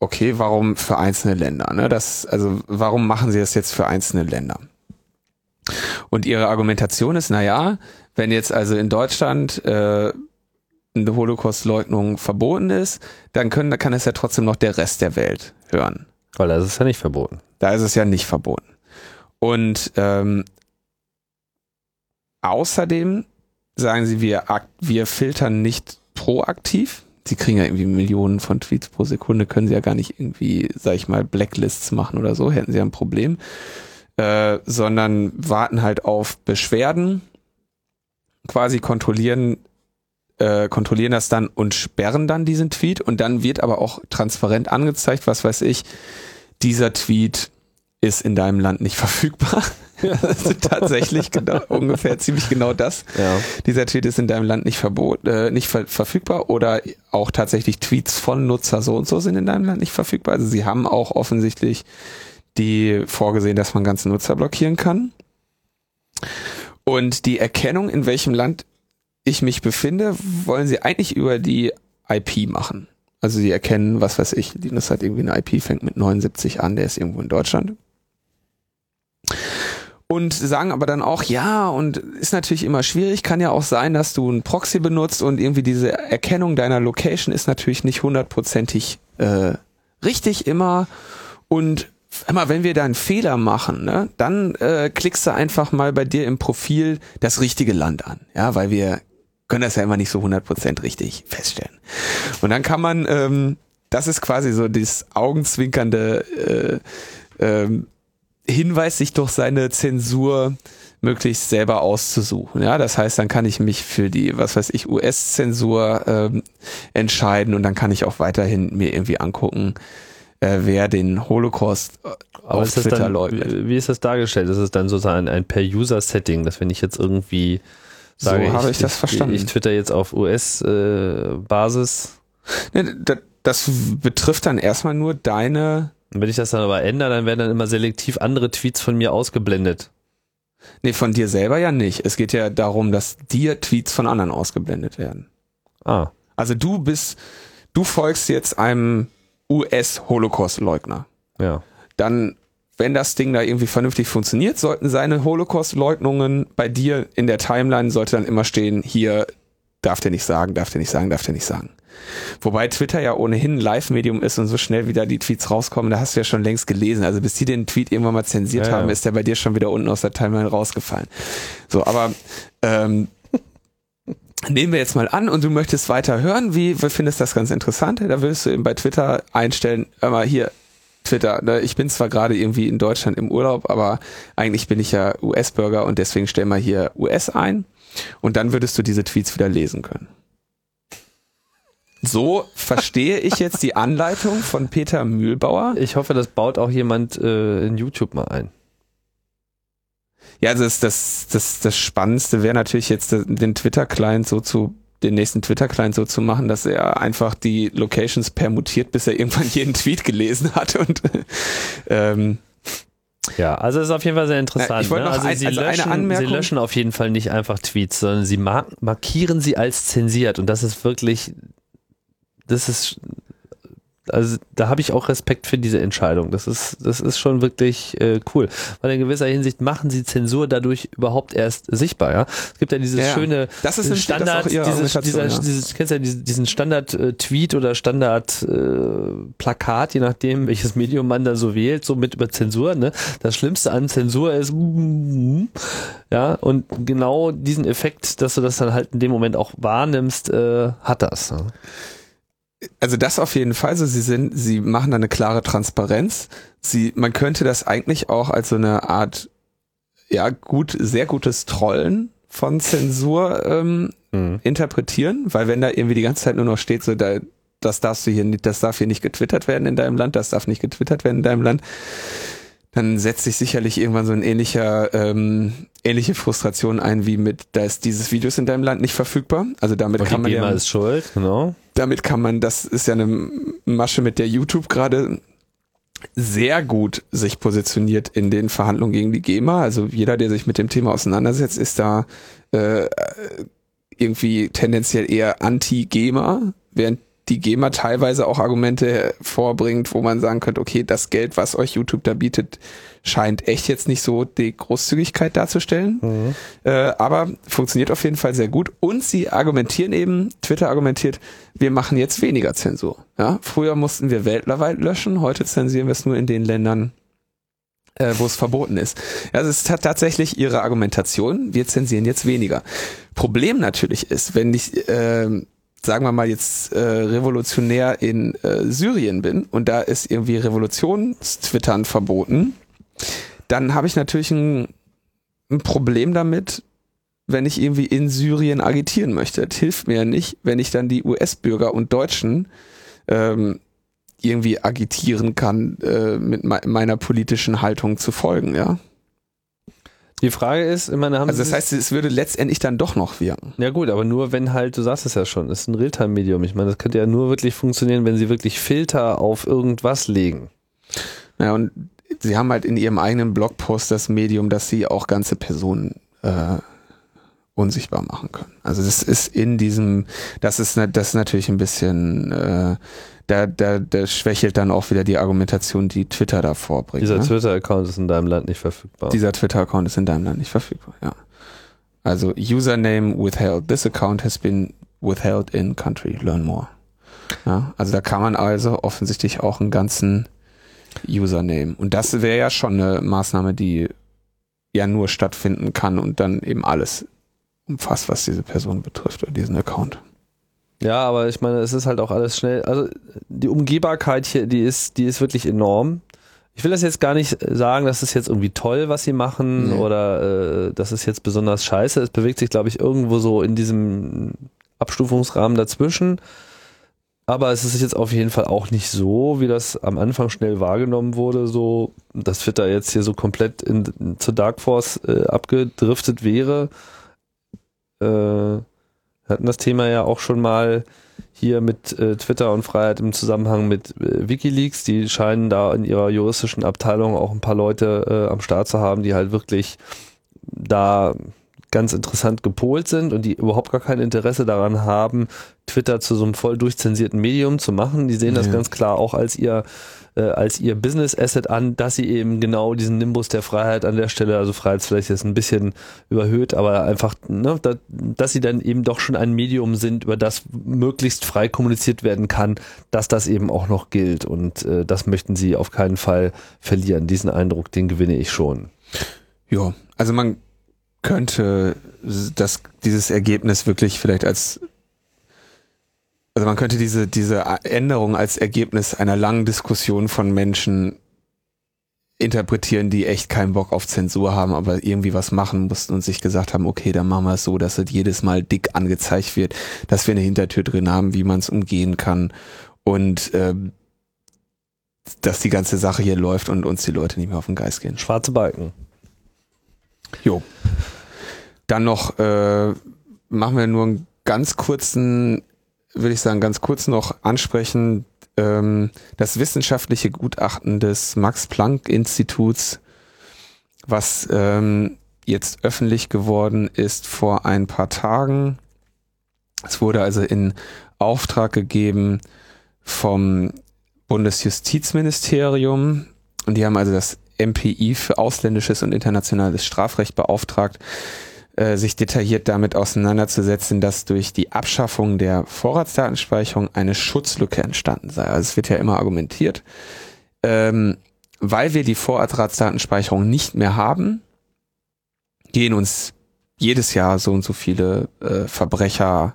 okay, warum für einzelne Länder? Ne? Das, also warum machen sie das jetzt für einzelne Länder? Und ihre Argumentation ist, na ja, wenn jetzt also in Deutschland äh, eine Holocaust-Leugnung verboten ist, dann können, kann es ja trotzdem noch der Rest der Welt hören. Weil da ist es ja nicht verboten. Da ist es ja nicht verboten. Und ähm, Außerdem sagen sie, wir, wir filtern nicht proaktiv. Sie kriegen ja irgendwie Millionen von Tweets pro Sekunde, können sie ja gar nicht irgendwie, sag ich mal, Blacklists machen oder so, hätten sie ja ein Problem. Äh, sondern warten halt auf Beschwerden, quasi kontrollieren, äh, kontrollieren das dann und sperren dann diesen Tweet und dann wird aber auch transparent angezeigt, was weiß ich, dieser Tweet ist in deinem Land nicht verfügbar. tatsächlich genau, ungefähr ziemlich genau das. Ja. Dieser Tweet ist in deinem Land nicht verbot, äh, nicht ver verfügbar oder auch tatsächlich Tweets von Nutzer so und so sind in deinem Land nicht verfügbar. Also sie haben auch offensichtlich die vorgesehen, dass man ganze Nutzer blockieren kann. Und die Erkennung, in welchem Land ich mich befinde, wollen sie eigentlich über die IP machen. Also sie erkennen, was weiß ich, Linus hat irgendwie eine IP, fängt mit 79 an, der ist irgendwo in Deutschland und sagen aber dann auch, ja, und ist natürlich immer schwierig, kann ja auch sein, dass du einen Proxy benutzt und irgendwie diese Erkennung deiner Location ist natürlich nicht hundertprozentig äh, richtig immer. Und immer wenn wir da einen Fehler machen, ne, dann äh, klickst du einfach mal bei dir im Profil das richtige Land an, ja, weil wir können das ja immer nicht so hundertprozentig richtig feststellen. Und dann kann man, ähm, das ist quasi so das augenzwinkernde äh, ähm, Hinweis, sich durch seine Zensur möglichst selber auszusuchen. Ja, das heißt, dann kann ich mich für die, was weiß ich, US-Zensur ähm, entscheiden und dann kann ich auch weiterhin mir irgendwie angucken, äh, wer den Holocaust äh, Aber auf Twitter dann, leugnet. Wie ist das dargestellt? Ist es dann sozusagen ein Per-User-Setting, dass wenn ich jetzt irgendwie sage, so habe ich, ich, das verstanden. Ich, ich twitter jetzt auf US-Basis. Äh, das, das betrifft dann erstmal nur deine und wenn ich das dann aber ändere, dann werden dann immer selektiv andere Tweets von mir ausgeblendet. Nee, von dir selber ja nicht. Es geht ja darum, dass dir Tweets von anderen ausgeblendet werden. Ah. Also du bist, du folgst jetzt einem US-Holocaust-Leugner. Ja. Dann, wenn das Ding da irgendwie vernünftig funktioniert, sollten seine Holocaust-Leugnungen bei dir in der Timeline sollte dann immer stehen, hier darf der nicht sagen, darf der nicht sagen, darf der nicht sagen. Wobei Twitter ja ohnehin ein Live-Medium ist und so schnell wieder die Tweets rauskommen, da hast du ja schon längst gelesen. Also bis die den Tweet irgendwann mal zensiert ja, haben, ja. ist der bei dir schon wieder unten aus der Timeline rausgefallen. So, aber ähm, nehmen wir jetzt mal an und du möchtest weiter hören, wie, findest das ganz interessant? Da willst du eben bei Twitter einstellen, hör mal hier, Twitter, ne? ich bin zwar gerade irgendwie in Deutschland im Urlaub, aber eigentlich bin ich ja US-Bürger und deswegen stell mal hier US ein und dann würdest du diese Tweets wieder lesen können. So verstehe ich jetzt die Anleitung von Peter Mühlbauer. Ich hoffe, das baut auch jemand äh, in YouTube mal ein. Ja, also das, das, das, das Spannendste wäre natürlich jetzt den Twitter-Client so zu den nächsten Twitter-Client so zu machen, dass er einfach die Locations permutiert, bis er irgendwann jeden Tweet gelesen hat und ähm, ja, also ist auf jeden Fall sehr interessant. Ich wollte ne? noch also ein- sie, also löschen, sie löschen auf jeden Fall nicht einfach Tweets, sondern sie mar markieren sie als zensiert und das ist wirklich, das ist, also da habe ich auch Respekt für diese Entscheidung. Das ist, das ist schon wirklich äh, cool, weil in gewisser Hinsicht machen sie Zensur dadurch überhaupt erst sichtbar. Ja, es gibt ja dieses Ja, schöne das ist nämlich- das ist Standard, auch ihre dieses, dieser, ja. dieses, kennst ja diesen, diesen Standard-Tweet oder Standard-Plakat, je nachdem, welches Medium man da so wählt, so mit über Zensur. Ne? Das Schlimmste an Zensur ist, ja, und genau diesen Effekt, dass du das dann halt in dem Moment auch wahrnimmst, äh, hat das. Ne? Also das auf jeden Fall. So, sie sind, sie machen da eine klare Transparenz. Sie, man könnte das eigentlich auch als so eine Art, ja, gut, sehr gutes Trollen von Zensur ähm, Mhm. interpretieren, weil wenn da irgendwie die ganze Zeit nur noch steht, so da, das darfst du hier nicht, das darf hier nicht getwittert werden in deinem Land, das darf nicht getwittert werden in deinem Land, dann setzt sich sicherlich irgendwann so ein ähnlicher, ähm, ähnliche Frustration ein wie mit, da ist dieses Video in deinem Land nicht verfügbar. Also damit Und kann man ja, ist schuld, genau. Damit kann man, das ist ja eine Masche, mit der YouTube gerade sehr gut sich positioniert in den Verhandlungen gegen die GEMA. Also jeder, der sich mit dem Thema auseinandersetzt, ist da äh, irgendwie tendenziell eher anti-GEMA, während die GEMA teilweise auch Argumente vorbringt, wo man sagen könnte, okay, das Geld, was euch YouTube da bietet, scheint echt jetzt nicht so die Großzügigkeit darzustellen. Äh, aber funktioniert auf jeden Fall sehr gut. Und sie argumentieren eben, Twitter argumentiert, wir machen jetzt weniger Zensur. Ja? Früher mussten wir weltweit löschen, heute zensieren wir es nur in den Ländern, äh, wo es verboten ist. Also es hat tatsächlich ihre Argumentation, wir zensieren jetzt weniger. Problem natürlich ist, wenn ich, äh, sagen wir mal jetzt äh, revolutionär in äh, Syrien bin und da ist irgendwie Revolutionstwittern verboten, dann habe ich natürlich ein, ein Problem damit, wenn ich irgendwie in Syrien agitieren möchte. Das hilft mir ja nicht, wenn ich dann die US-Bürger und Deutschen ähm, irgendwie agitieren kann, äh, mit me meiner politischen Haltung zu folgen, ja. Die Frage ist, meine, haben Also das heißt, es würde letztendlich dann doch noch wirken. Ja gut, aber nur wenn halt, du sagst es ja schon, es ist ein Realtime-Medium. Ich meine, das könnte ja nur wirklich funktionieren, wenn sie wirklich Filter auf irgendwas legen. Ja, und sie haben halt in ihrem eigenen Blogpost das Medium, dass sie auch ganze Personen äh, unsichtbar machen können. Also das ist in diesem, das ist, das ist natürlich ein bisschen, äh, da, da, da schwächelt dann auch wieder die Argumentation, die Twitter da vorbringt. Dieser ne? Twitter-Account ist in deinem Land nicht verfügbar. Dieser Twitter-Account ist in deinem Land nicht verfügbar, ja. Also Username withheld. This account has been withheld in country. Learn more. Ja, also da kann man also offensichtlich auch einen ganzen Username. Und das wäre ja schon eine Maßnahme, die ja nur stattfinden kann und dann eben alles umfasst, was diese Person betrifft oder diesen Account. Ja, aber ich meine, es ist halt auch alles schnell. Also die Umgehbarkeit hier, die ist, die ist wirklich enorm. Ich will das jetzt gar nicht sagen, das ist jetzt irgendwie toll, was sie machen Nee. oder äh, das ist jetzt besonders scheiße. Es bewegt sich, glaube ich, irgendwo so in diesem Abstufungsrahmen dazwischen. Aber es ist jetzt auf jeden Fall auch nicht so, wie das am Anfang schnell wahrgenommen wurde, so, dass Twitter jetzt hier so komplett in, in, zur Dark Force äh, abgedriftet wäre. Äh, wir hatten das Thema ja auch schon mal hier mit äh, Twitter und Freiheit im Zusammenhang mit äh, Wikileaks. Die scheinen da in ihrer juristischen Abteilung auch ein paar Leute äh, am Start zu haben, die halt wirklich da ganz interessant gepolt sind und die überhaupt gar kein Interesse daran haben, Twitter zu so einem voll durchzensierten Medium zu machen. Die sehen das Ja. ganz klar auch als ihr äh, als ihr Business Asset an, dass sie eben genau diesen Nimbus der Freiheit an der Stelle, also Freiheit ist vielleicht jetzt ein bisschen überhöht, aber einfach, ne, da, dass sie dann eben doch schon ein Medium sind, über das möglichst frei kommuniziert werden kann, dass das eben auch noch gilt und äh, das möchten sie auf keinen Fall verlieren. Diesen Eindruck, den gewinne ich schon. Ja, also man könnte das, dieses Ergebnis wirklich vielleicht als, also man könnte diese, diese Änderung als Ergebnis einer langen Diskussion von Menschen interpretieren, die echt keinen Bock auf Zensur haben, aber irgendwie was machen mussten und sich gesagt haben, okay, dann machen wir es so, dass es jedes Mal dick angezeigt wird, dass wir eine Hintertür drin haben, wie man es umgehen kann und ähm, dass die ganze Sache hier läuft und uns die Leute nicht mehr auf den Geist gehen. Schwarze Balken. Jo. Dann noch äh, machen wir nur einen ganz kurzen, würde ich sagen, ganz kurz noch ansprechen, ähm, das wissenschaftliche Gutachten des Max-Planck-Instituts, was ähm, jetzt öffentlich geworden ist vor ein paar Tagen. Es wurde also in Auftrag gegeben vom Bundesjustizministerium und die haben also das MPI für ausländisches und internationales Strafrecht beauftragt, äh, sich detailliert damit auseinanderzusetzen, dass durch die Abschaffung der Vorratsdatenspeicherung eine Schutzlücke entstanden sei. Also es wird ja immer argumentiert, ähm, weil wir die Vorratsdatenspeicherung nicht mehr haben, gehen uns jedes Jahr so und so viele äh, Verbrecher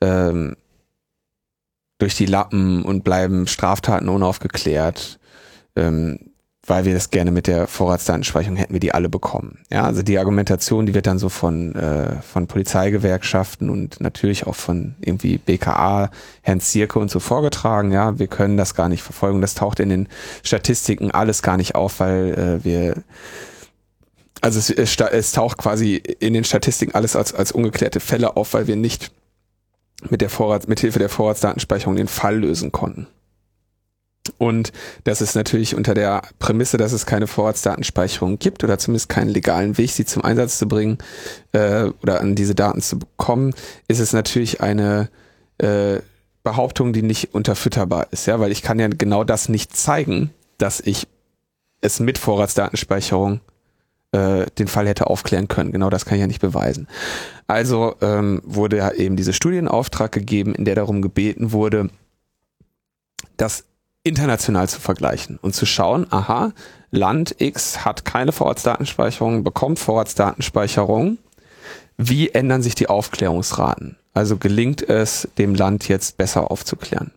ähm, durch die Lappen und bleiben Straftaten unaufgeklärt, ähm, weil wir das gerne mit der Vorratsdatenspeicherung hätten wir die alle bekommen. Ja, also die Argumentation, die wird dann so von äh, von Polizeigewerkschaften und natürlich auch von irgendwie BKA, Herrn Zierke und so vorgetragen. Ja, wir können das gar nicht verfolgen. Das taucht in den Statistiken alles gar nicht auf, weil äh, wir also es, es, es taucht quasi in den Statistiken alles als, als ungeklärte Fälle auf, weil wir nicht mit der Vorrats, mit Hilfe der Vorratsdatenspeicherung den Fall lösen konnten. Und das ist natürlich unter der Prämisse, dass es keine Vorratsdatenspeicherung gibt oder zumindest keinen legalen Weg, sie zum Einsatz zu bringen äh, oder an diese Daten zu bekommen, ist es natürlich eine äh, Behauptung, die nicht unterfütterbar ist, ja, weil ich kann ja genau das nicht zeigen, dass ich es mit Vorratsdatenspeicherung äh, den Fall hätte aufklären können. Genau das kann ich ja nicht beweisen. Also ähm, wurde ja eben diese Studie in Auftrag gegeben, in der darum gebeten wurde, das international zu vergleichen und zu schauen, aha, Land X hat keine Vorratsdatenspeicherung, bekommt Vorratsdatenspeicherung. Wie ändern sich die Aufklärungsraten? Also gelingt es, dem Land jetzt besser aufzuklären?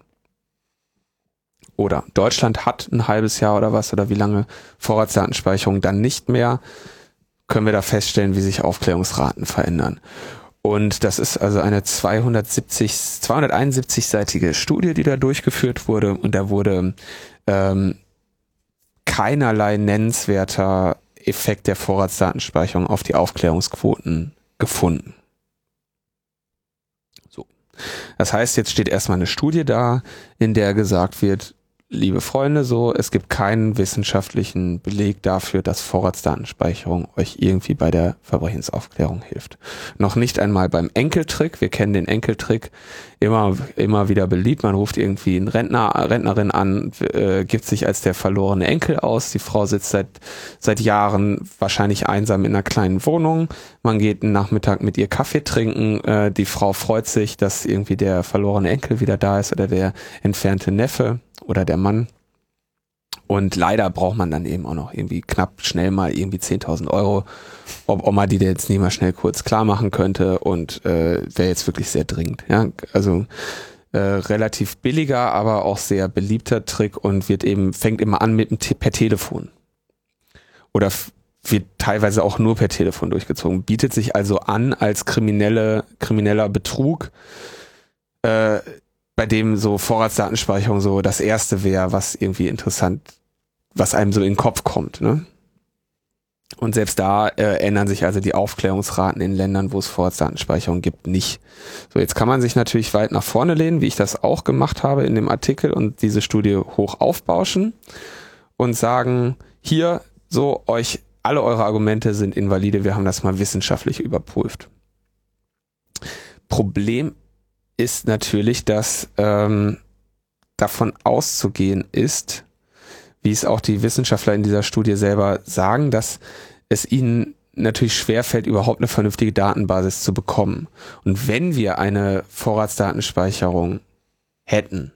Oder Deutschland hat ein halbes Jahr oder was oder wie lange Vorratsdatenspeicherung dann nicht mehr, können wir da feststellen, wie sich Aufklärungsraten verändern. Und das ist also eine 270, 271-seitige Studie, die da durchgeführt wurde. Und da wurde ähm, keinerlei nennenswerter Effekt der Vorratsdatenspeicherung auf die Aufklärungsquoten gefunden. So. Das heißt, jetzt steht erstmal eine Studie da, in der gesagt wird, liebe Freunde, so, es gibt keinen wissenschaftlichen Beleg dafür, dass Vorratsdatenspeicherung euch irgendwie bei der Verbrechensaufklärung hilft. Noch nicht einmal beim Enkeltrick. Wir kennen den Enkeltrick immer, immer wieder beliebt. Man ruft irgendwie einen Rentner, Rentnerin an, äh, gibt sich als der verlorene Enkel aus. Die Frau sitzt seit, seit Jahren wahrscheinlich einsam in einer kleinen Wohnung. Man geht einen Nachmittag mit ihr Kaffee trinken. Äh, die Frau freut sich, dass irgendwie der verlorene Enkel wieder da ist oder der entfernte Neffe oder der Mann. Und leider braucht man dann eben auch noch irgendwie knapp schnell mal irgendwie 10.000 Euro, ob Oma die jetzt nicht mal schnell kurz klar machen könnte und äh, wäre jetzt wirklich sehr dringend. Ja, also äh, relativ billiger, aber auch sehr beliebter Trick und wird eben fängt immer an mit dem per Telefon oder wird teilweise auch nur per Telefon durchgezogen. Bietet sich also an als kriminelle krimineller Betrug. Äh, bei dem so Vorratsdatenspeicherung so das erste wäre, was irgendwie interessant, was einem so in den Kopf kommt. Ne? Und selbst da äh, ändern sich also die Aufklärungsraten in Ländern, wo es Vorratsdatenspeicherung gibt, nicht. So, jetzt kann man sich natürlich weit nach vorne lehnen, wie ich das auch gemacht habe in dem Artikel und diese Studie hoch aufbauschen und sagen, hier, so, euch, alle eure Argumente sind invalide, wir haben das mal wissenschaftlich überprüft. Problem ist natürlich, dass ähm, davon auszugehen ist, wie es auch die Wissenschaftler in dieser Studie selber sagen, dass es ihnen natürlich schwerfällt, überhaupt eine vernünftige Datenbasis zu bekommen. Und wenn wir eine Vorratsdatenspeicherung hätten,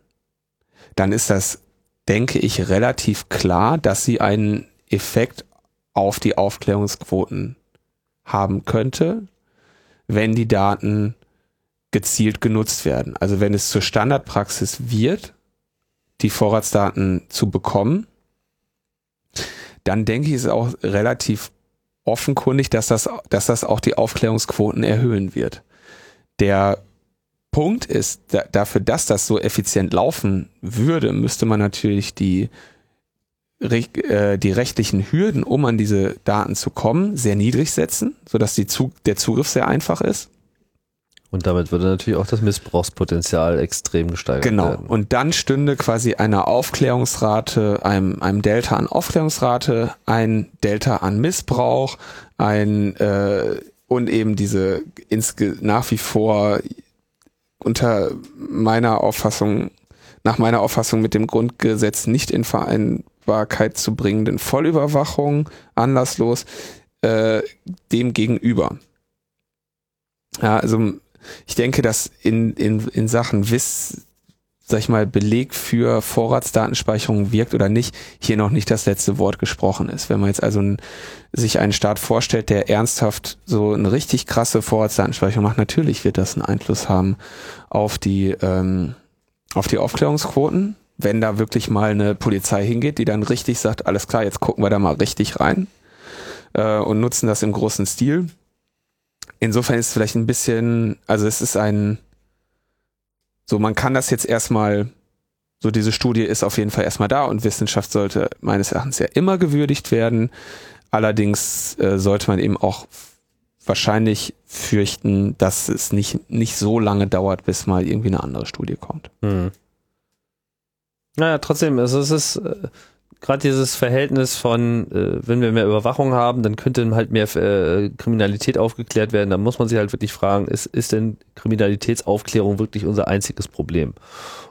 dann ist das, denke ich, relativ klar, dass sie einen Effekt auf die Aufklärungsquoten haben könnte, wenn die Daten gezielt genutzt werden. Also wenn es zur Standardpraxis wird, die Vorratsdaten zu bekommen, dann denke ich, ist auch relativ offenkundig, dass das, dass das auch die Aufklärungsquoten erhöhen wird. Der Punkt ist, da, dafür, dass das so effizient laufen würde, müsste man natürlich die, äh, die rechtlichen Hürden, um an diese Daten zu kommen, sehr niedrig setzen, sodass die Zug, der Zugriff sehr einfach ist. Und damit würde natürlich auch das Missbrauchspotenzial extrem gesteigert genau. werden. Genau. Und dann stünde quasi einer Aufklärungsrate, einem, einem Delta an Aufklärungsrate, ein Delta an Missbrauch, ein äh, und eben diese insge nach wie vor unter meiner Auffassung, nach meiner Auffassung mit dem Grundgesetz nicht in Vereinbarkeit zu bringenden Vollüberwachung, anlasslos, äh, dem gegenüber. Ja, also ich denke, dass in, in, in Sachen Wiss, sag ich mal, Beleg für Vorratsdatenspeicherung wirkt oder nicht, hier noch nicht das letzte Wort gesprochen ist. Wenn man jetzt also ein, sich einen Staat vorstellt, der ernsthaft so eine richtig krasse Vorratsdatenspeicherung macht, natürlich wird das einen Einfluss haben auf die, ähm, auf die Aufklärungsquoten. Wenn da wirklich mal eine Polizei hingeht, die dann richtig sagt, alles klar, jetzt gucken wir da mal richtig rein äh, und nutzen das im großen Stil insofern ist es vielleicht ein bisschen, also es ist ein, so man kann das jetzt erstmal, so diese Studie ist auf jeden Fall erstmal da und Wissenschaft sollte meines Erachtens ja immer gewürdigt werden. Allerdings äh, sollte man eben auch wahrscheinlich fürchten, dass es nicht, nicht so lange dauert, bis mal irgendwie eine andere Studie kommt. Hm. Naja, trotzdem, also es ist, äh, gerade dieses Verhältnis von, äh, wenn wir mehr Überwachung haben, dann könnte halt mehr äh, Kriminalität aufgeklärt werden. Da muss man sich halt wirklich fragen, ist, ist denn Kriminalitätsaufklärung wirklich unser einziges Problem?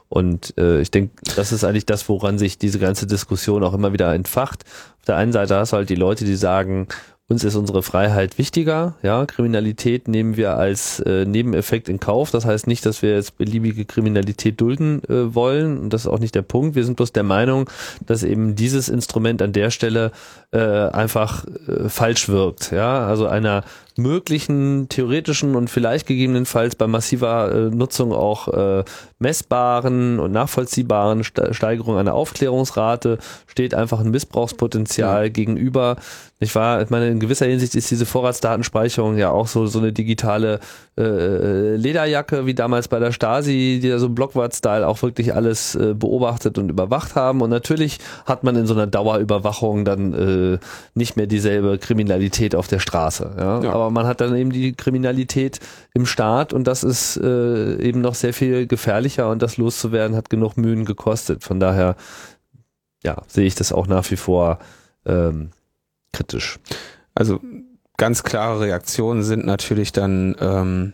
Und äh, ich denke, das ist eigentlich das, woran sich diese ganze Diskussion auch immer wieder entfacht. Auf der einen Seite hast du halt die Leute, die sagen, uns ist unsere Freiheit wichtiger. Ja, Kriminalität nehmen wir als äh, Nebeneffekt in Kauf. Das heißt nicht, dass wir jetzt beliebige Kriminalität dulden äh, wollen. Und das ist auch nicht der Punkt. Wir sind bloß der Meinung, dass eben dieses Instrument an der Stelle äh, einfach äh, falsch wirkt. Ja, also einer möglichen theoretischen und vielleicht gegebenenfalls bei massiver äh, Nutzung auch äh, messbaren und nachvollziehbaren Steigerung einer Aufklärungsrate steht einfach ein Missbrauchspotenzial ja. gegenüber. Ich war, ich meine, in gewisser Hinsicht ist diese Vorratsdatenspeicherung ja auch so, so eine digitale äh, Lederjacke, wie damals bei der Stasi, die da so Blockwart-Style auch wirklich alles äh, beobachtet und überwacht haben. Und natürlich hat man in so einer Dauerüberwachung dann äh, nicht mehr dieselbe Kriminalität auf der Straße. Ja? ja. Aber man hat dann eben die Kriminalität im Staat und das ist äh, eben noch sehr viel gefährlicher und das loszuwerden hat genug Mühen gekostet. Von daher, ja, sehe ich das auch nach wie vor ähm, kritisch. Also ganz klare Reaktionen sind natürlich dann ähm,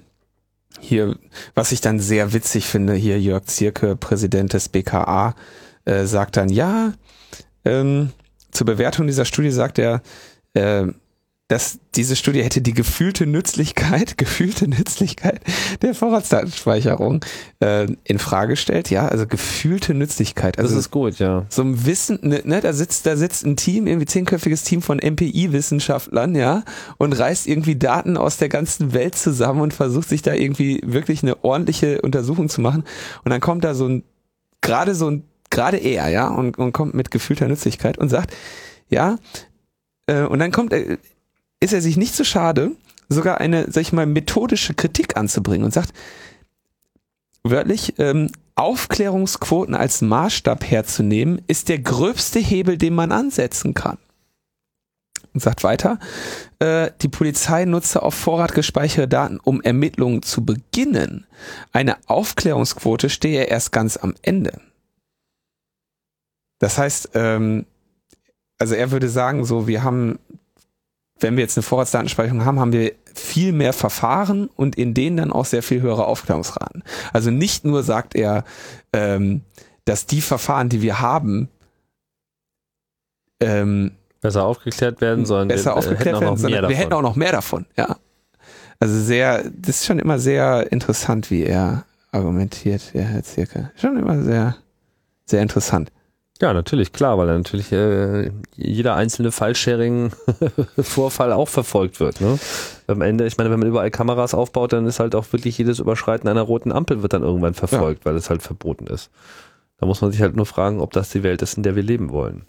hier, was ich dann sehr witzig finde, hier Jörg Zierke, Präsident des BKA, äh, sagt dann, ja, ähm, zur Bewertung dieser Studie sagt er, äh, dass diese Studie hätte die gefühlte Nützlichkeit, gefühlte Nützlichkeit der Vorratsdatenspeicherung äh, in Frage stellt. Ja, also gefühlte Nützlichkeit. Also das ist gut, ja. So ein Wissen, ne, ne, da sitzt, da sitzt ein Team, irgendwie zehnköpfiges Team von MPI-Wissenschaftlern, ja, und reißt irgendwie Daten aus der ganzen Welt zusammen und versucht sich da irgendwie wirklich eine ordentliche Untersuchung zu machen. Und dann kommt da so ein, gerade so ein, gerade er, ja, und, und kommt mit gefühlter Nützlichkeit und sagt, ja, äh, und dann kommt er, ist er sich nicht so schade, sogar eine, sag ich mal, methodische Kritik anzubringen und sagt, wörtlich, ähm, Aufklärungsquoten als Maßstab herzunehmen, ist der gröbste Hebel, den man ansetzen kann. Und sagt weiter, äh, die Polizei nutze auf Vorrat gespeicherte Daten, um Ermittlungen zu beginnen. Eine Aufklärungsquote stehe erst ganz am Ende. Das heißt, ähm, also er würde sagen, so, wir haben wenn wir jetzt eine Vorratsdatenspeicherung haben, haben wir viel mehr Verfahren und in denen dann auch sehr viel höhere Aufklärungsraten. Also nicht nur sagt er, ähm, dass die Verfahren, die wir haben, ähm, besser aufgeklärt werden, sondern besser wir, aufgeklärt werden, sondern wir hätten auch noch mehr davon. Ja, also sehr, das ist schon immer sehr interessant, wie er argumentiert, der Herr Zirke. Schon immer sehr, sehr interessant. Ja, natürlich, klar, weil natürlich äh, jeder einzelne File-Sharing-Vorfall auch verfolgt wird. Ne? Am Ende, ich meine, wenn man überall Kameras aufbaut, dann ist halt auch wirklich jedes Überschreiten einer roten Ampel wird dann irgendwann verfolgt, ja. weil es halt verboten ist. Da muss man sich halt nur fragen, ob das die Welt ist, in der wir leben wollen.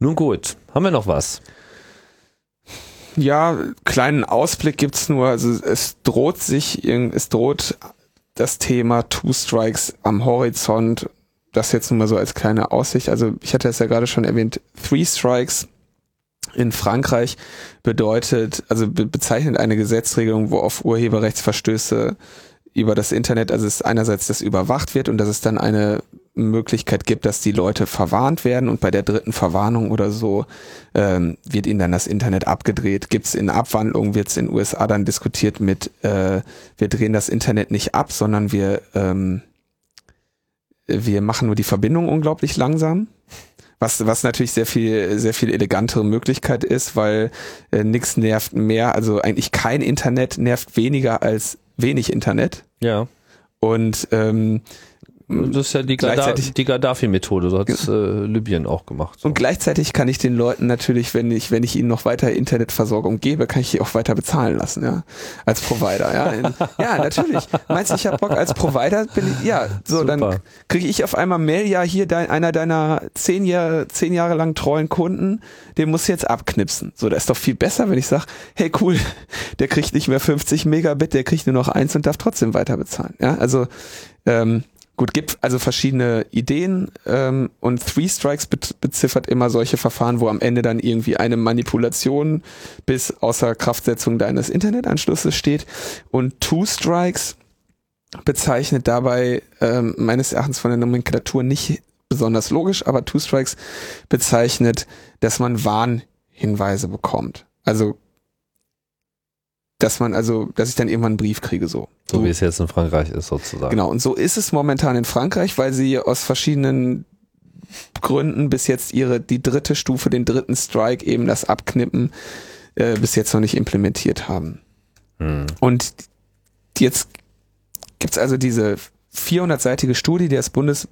Nun gut, haben wir noch was? Ja, kleinen Ausblick gibt's nur. Also es droht sich, es droht das Thema Two Strikes am Horizont das jetzt nur mal so als kleine Aussicht. Also ich hatte es ja gerade schon erwähnt, Three Strikes in Frankreich bedeutet, also be bezeichnet eine Gesetzregelung, wo auf Urheberrechtsverstöße über das Internet, also es einerseits das überwacht wird und dass es dann eine Möglichkeit gibt, dass die Leute verwarnt werden und bei der dritten Verwarnung oder so ähm, wird ihnen dann das Internet abgedreht. Gibt es in Abwandlung, wird es in USA dann diskutiert mit, äh, wir drehen das Internet nicht ab, sondern wir, ähm, wir machen nur die Verbindung unglaublich langsam. Was, was natürlich sehr viel, sehr viel elegantere Möglichkeit ist, weil äh, nichts nervt mehr, also eigentlich kein Internet nervt weniger als wenig Internet. Ja. Und ähm, das ist ja die, Gadda die Gaddafi-Methode, so hat es äh, Libyen auch gemacht. So. Und gleichzeitig kann ich den Leuten natürlich, wenn ich, wenn ich ihnen noch weiter Internetversorgung gebe, kann ich die auch weiter bezahlen lassen, ja. Als Provider, ja. ja, natürlich. Meinst du, ich habe Bock als Provider, bin ich, ja, so, Super. dann kriege ich auf einmal Mail, ja, hier dein, einer deiner zehn Jahre, zehn Jahre lang treuen Kunden, den muss jetzt abknipsen. So, das ist doch viel besser, wenn ich sage, hey cool, der kriegt nicht mehr 50 Megabit, der kriegt nur noch eins und darf trotzdem weiter bezahlen. Ja, also ähm, Gut, gibt also verschiedene Ideen ähm, und Three Strikes be beziffert immer solche Verfahren, wo am Ende dann irgendwie eine Manipulation bis außer Kraftsetzung deines Internetanschlusses steht. Und Two Strikes bezeichnet dabei ähm, meines Erachtens von der Nomenklatur nicht besonders logisch, aber Two Strikes bezeichnet, dass man Warnhinweise bekommt. Also dass man also, dass ich dann irgendwann einen Brief kriege, so. So, so wie es jetzt in Frankreich ist, sozusagen. Genau, und so ist es momentan in Frankreich, weil sie aus verschiedenen Gründen bis jetzt ihre, die dritte Stufe, den dritten Strike, eben das Abknippen, äh, bis jetzt noch nicht implementiert haben. Hm. Und jetzt gibt's also diese 400-seitige Studie, die das Bundes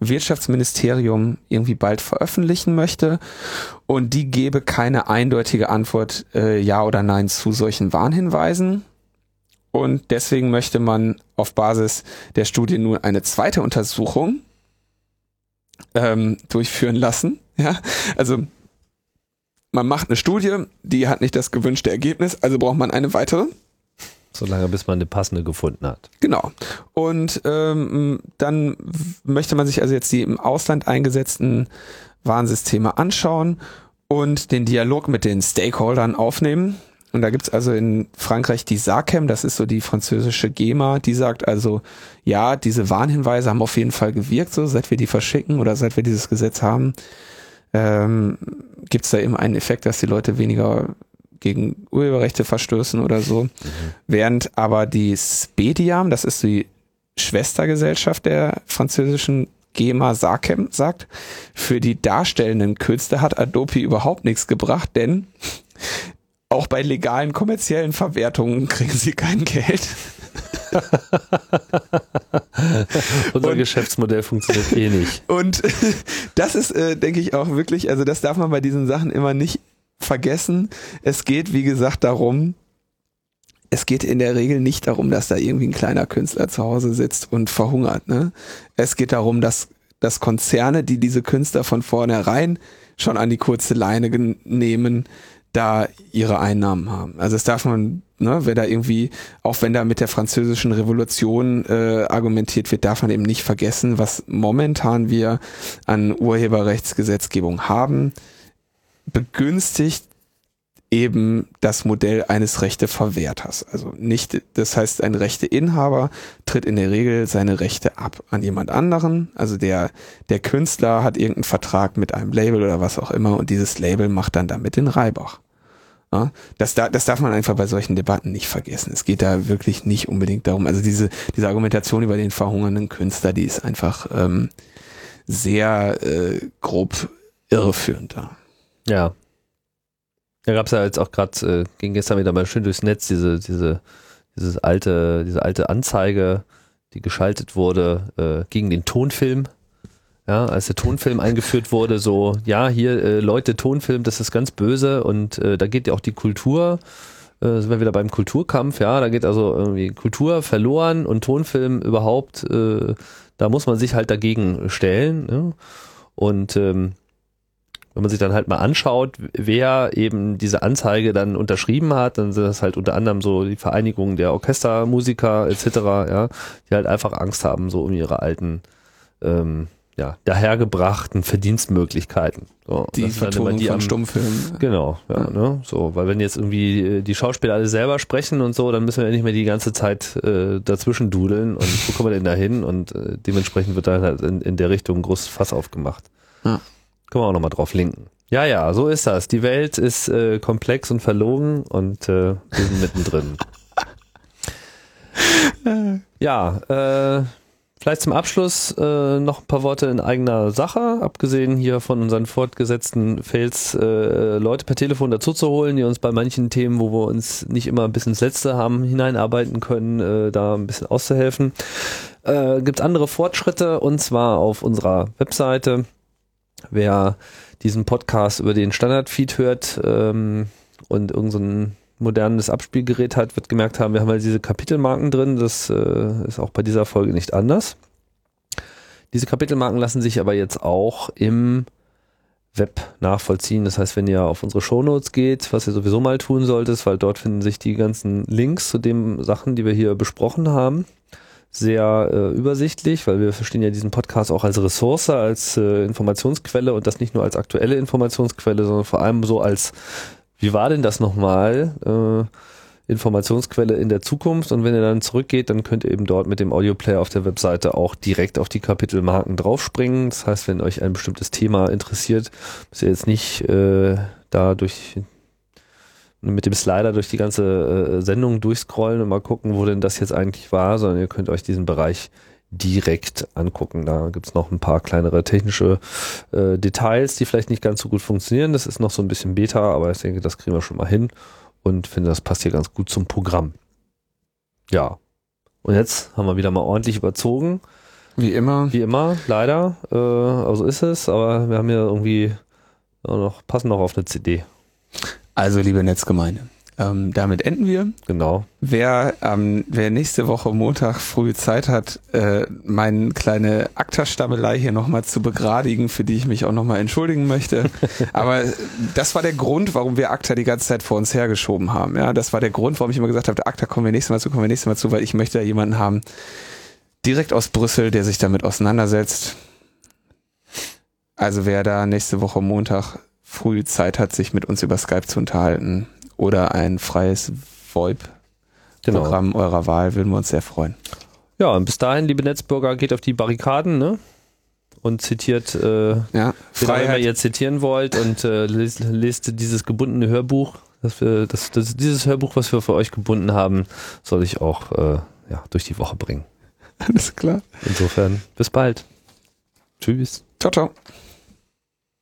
Wirtschaftsministerium irgendwie bald veröffentlichen möchte. Und die gebe keine eindeutige Antwort äh, ja oder nein zu solchen Warnhinweisen. Und deswegen möchte man auf Basis der Studie nun eine zweite Untersuchung ähm, durchführen lassen. Ja, also man macht eine Studie, die hat nicht das gewünschte Ergebnis, also braucht man eine weitere. Solange bis man eine passende gefunden hat. Genau. Und ähm, dann möchte man sich also jetzt die im Ausland eingesetzten Warnsysteme anschauen und den Dialog mit den Stakeholdern aufnehmen. Und da gibt's also in Frankreich die SACEM, das ist so die französische GEMA, die sagt also, ja, diese Warnhinweise haben auf jeden Fall gewirkt, so seit wir die verschicken oder seit wir dieses Gesetz haben, ähm, gibt's da eben einen Effekt, dass die Leute weniger gegen Urheberrechte verstößen oder so. Mhm. Während aber die Spediam, das ist die Schwestergesellschaft der französischen GEMA Sakem sagt, für die darstellenden Künste hat Adobe überhaupt nichts gebracht, denn auch bei legalen kommerziellen Verwertungen kriegen sie kein Geld. Unser und, Geschäftsmodell funktioniert eh nicht. Und das ist, äh, denke ich, auch wirklich, also das darf man bei diesen Sachen immer nicht vergessen. Es geht, wie gesagt, darum, es geht in der Regel nicht darum, dass da irgendwie ein kleiner Künstler zu Hause sitzt und verhungert. Ne? Es geht darum, dass, dass Konzerne, die diese Künstler von vornherein schon an die kurze Leine nehmen, da ihre Einnahmen haben. Also das darf man, ne, wer da irgendwie, auch wenn da mit der französischen Revolution äh, argumentiert wird, darf man eben nicht vergessen, was momentan wir an Urheberrechtsgesetzgebung haben begünstigt eben das Modell eines Rechteverwerters. Also nicht, das heißt, ein Rechteinhaber tritt in der Regel seine Rechte ab an jemand anderen. Also der, der Künstler hat irgendeinen Vertrag mit einem Label oder was auch immer und dieses Label macht dann damit den Reibach. Das, das darf man einfach bei solchen Debatten nicht vergessen. Es geht da wirklich nicht unbedingt darum. Also diese, diese Argumentation über den verhungernden Künstler, die ist einfach ähm, sehr äh, grob irreführend da. Ja. Da gab es ja jetzt auch gerade, äh, ging gestern wieder mal schön durchs Netz, diese, diese, dieses alte, diese alte Anzeige, die geschaltet wurde äh, gegen den Tonfilm. Ja, als der Tonfilm eingeführt wurde, so, ja, hier, äh, Leute, Tonfilm, das ist ganz böse und äh, da geht ja auch die Kultur, äh, sind wir wieder beim Kulturkampf, ja, da geht also irgendwie Kultur verloren und Tonfilm überhaupt, äh, da muss man sich halt dagegen stellen. Ja? Und ähm, wenn man sich dann halt mal anschaut, wer eben diese Anzeige dann unterschrieben hat, dann sind das halt unter anderem so die Vereinigung der Orchestermusiker etc., ja, die halt einfach Angst haben, so um ihre alten ähm, ja, dahergebrachten Verdienstmöglichkeiten. So, Die Vertonung die von am- Stummfilmen. Genau, ja, Ja. Ne? so, weil wenn jetzt irgendwie äh, die Schauspieler alle selber sprechen und so, dann müssen wir ja nicht mehr die ganze Zeit äh, dazwischen dudeln und wo kommen wir denn da hin und äh, dementsprechend wird dann halt in, in der Richtung ein großes Fass aufgemacht. Ja. Können wir auch nochmal drauf linken. Ja, ja, so ist das. Die Welt ist äh, komplex und verlogen und äh, wir sind mittendrin. ja, äh, Vielleicht zum Abschluss äh, noch ein paar Worte in eigener Sache, abgesehen hier von unseren fortgesetzten Fails, äh, Leute per Telefon dazu zu holen, die uns bei manchen Themen, wo wir uns nicht immer bis ins Letzte haben hineinarbeiten können, äh, da ein bisschen auszuhelfen. Äh, Gibt es andere Fortschritte und zwar auf unserer Webseite. Wer diesen Podcast über den Standardfeed hört ähm, und irgendein modernes Abspielgerät hat, wird gemerkt haben, wir haben halt diese Kapitelmarken drin. Das äh, ist auch bei dieser Folge nicht anders. Diese Kapitelmarken lassen sich aber jetzt auch im Web nachvollziehen. Das heißt, wenn ihr auf unsere Shownotes geht, was ihr sowieso mal tun solltet, weil dort finden sich die ganzen Links zu den Sachen, die wir hier besprochen haben. Sehr äh, übersichtlich, weil wir verstehen ja diesen Podcast auch als Ressource, als äh, Informationsquelle und das nicht nur als aktuelle Informationsquelle, sondern vor allem so als wie war denn das nochmal? Äh, Informationsquelle in der Zukunft und wenn ihr dann zurückgeht, dann könnt ihr eben dort mit dem Audioplayer auf der Webseite auch direkt auf die Kapitelmarken draufspringen. Das heißt, wenn euch ein bestimmtes Thema interessiert, müsst ihr jetzt nicht äh, da durch mit dem Slider durch die ganze äh, Sendung durchscrollen und mal gucken, wo denn das jetzt eigentlich war, sondern ihr könnt euch diesen Bereich direkt angucken. Da gibt's noch ein paar kleinere technische äh, Details, die vielleicht nicht ganz so gut funktionieren. Das ist noch so ein bisschen Beta, aber ich denke, das kriegen wir schon mal hin und finde, das passt hier ganz gut zum Programm. Ja. Und jetzt haben wir wieder mal ordentlich überzogen. Wie immer. Wie immer, leider. Äh, also ist es, aber wir haben ja irgendwie noch, passen noch auf eine CD. Also, liebe Netzgemeinde, ähm, damit enden wir. Genau. Wer, ähm, wer nächste Woche Montag früh Zeit hat, äh, meine kleine Akta-Stabelei hier nochmal zu begradigen, für die ich mich auch nochmal entschuldigen möchte. Aber das war der Grund, warum wir Akta die ganze Zeit vor uns hergeschoben haben. Ja, das war der Grund, warum ich immer gesagt habe, Akta kommen wir nächstes Mal zu, kommen wir nächstes Mal zu, weil ich möchte ja jemanden haben, direkt aus Brüssel, der sich damit auseinandersetzt. Also wer da nächste Woche Montag früh Zeit hat, sich mit uns über Skype zu unterhalten oder ein freies VoIP-Programm Genau. eurer Wahl, würden wir uns sehr freuen. Ja, und bis dahin, liebe Netzbürger, geht auf die Barrikaden, ne? Und zitiert, äh, Ja, Freiheit, ihr zitieren wollt und äh, lest, lest dieses gebundene Hörbuch. Das wir, das, das, dieses Hörbuch, was wir für euch gebunden haben, soll ich auch äh, ja, durch die Woche bringen. alles klar. Insofern, bis bald. Tschüss. Ciao, ciao.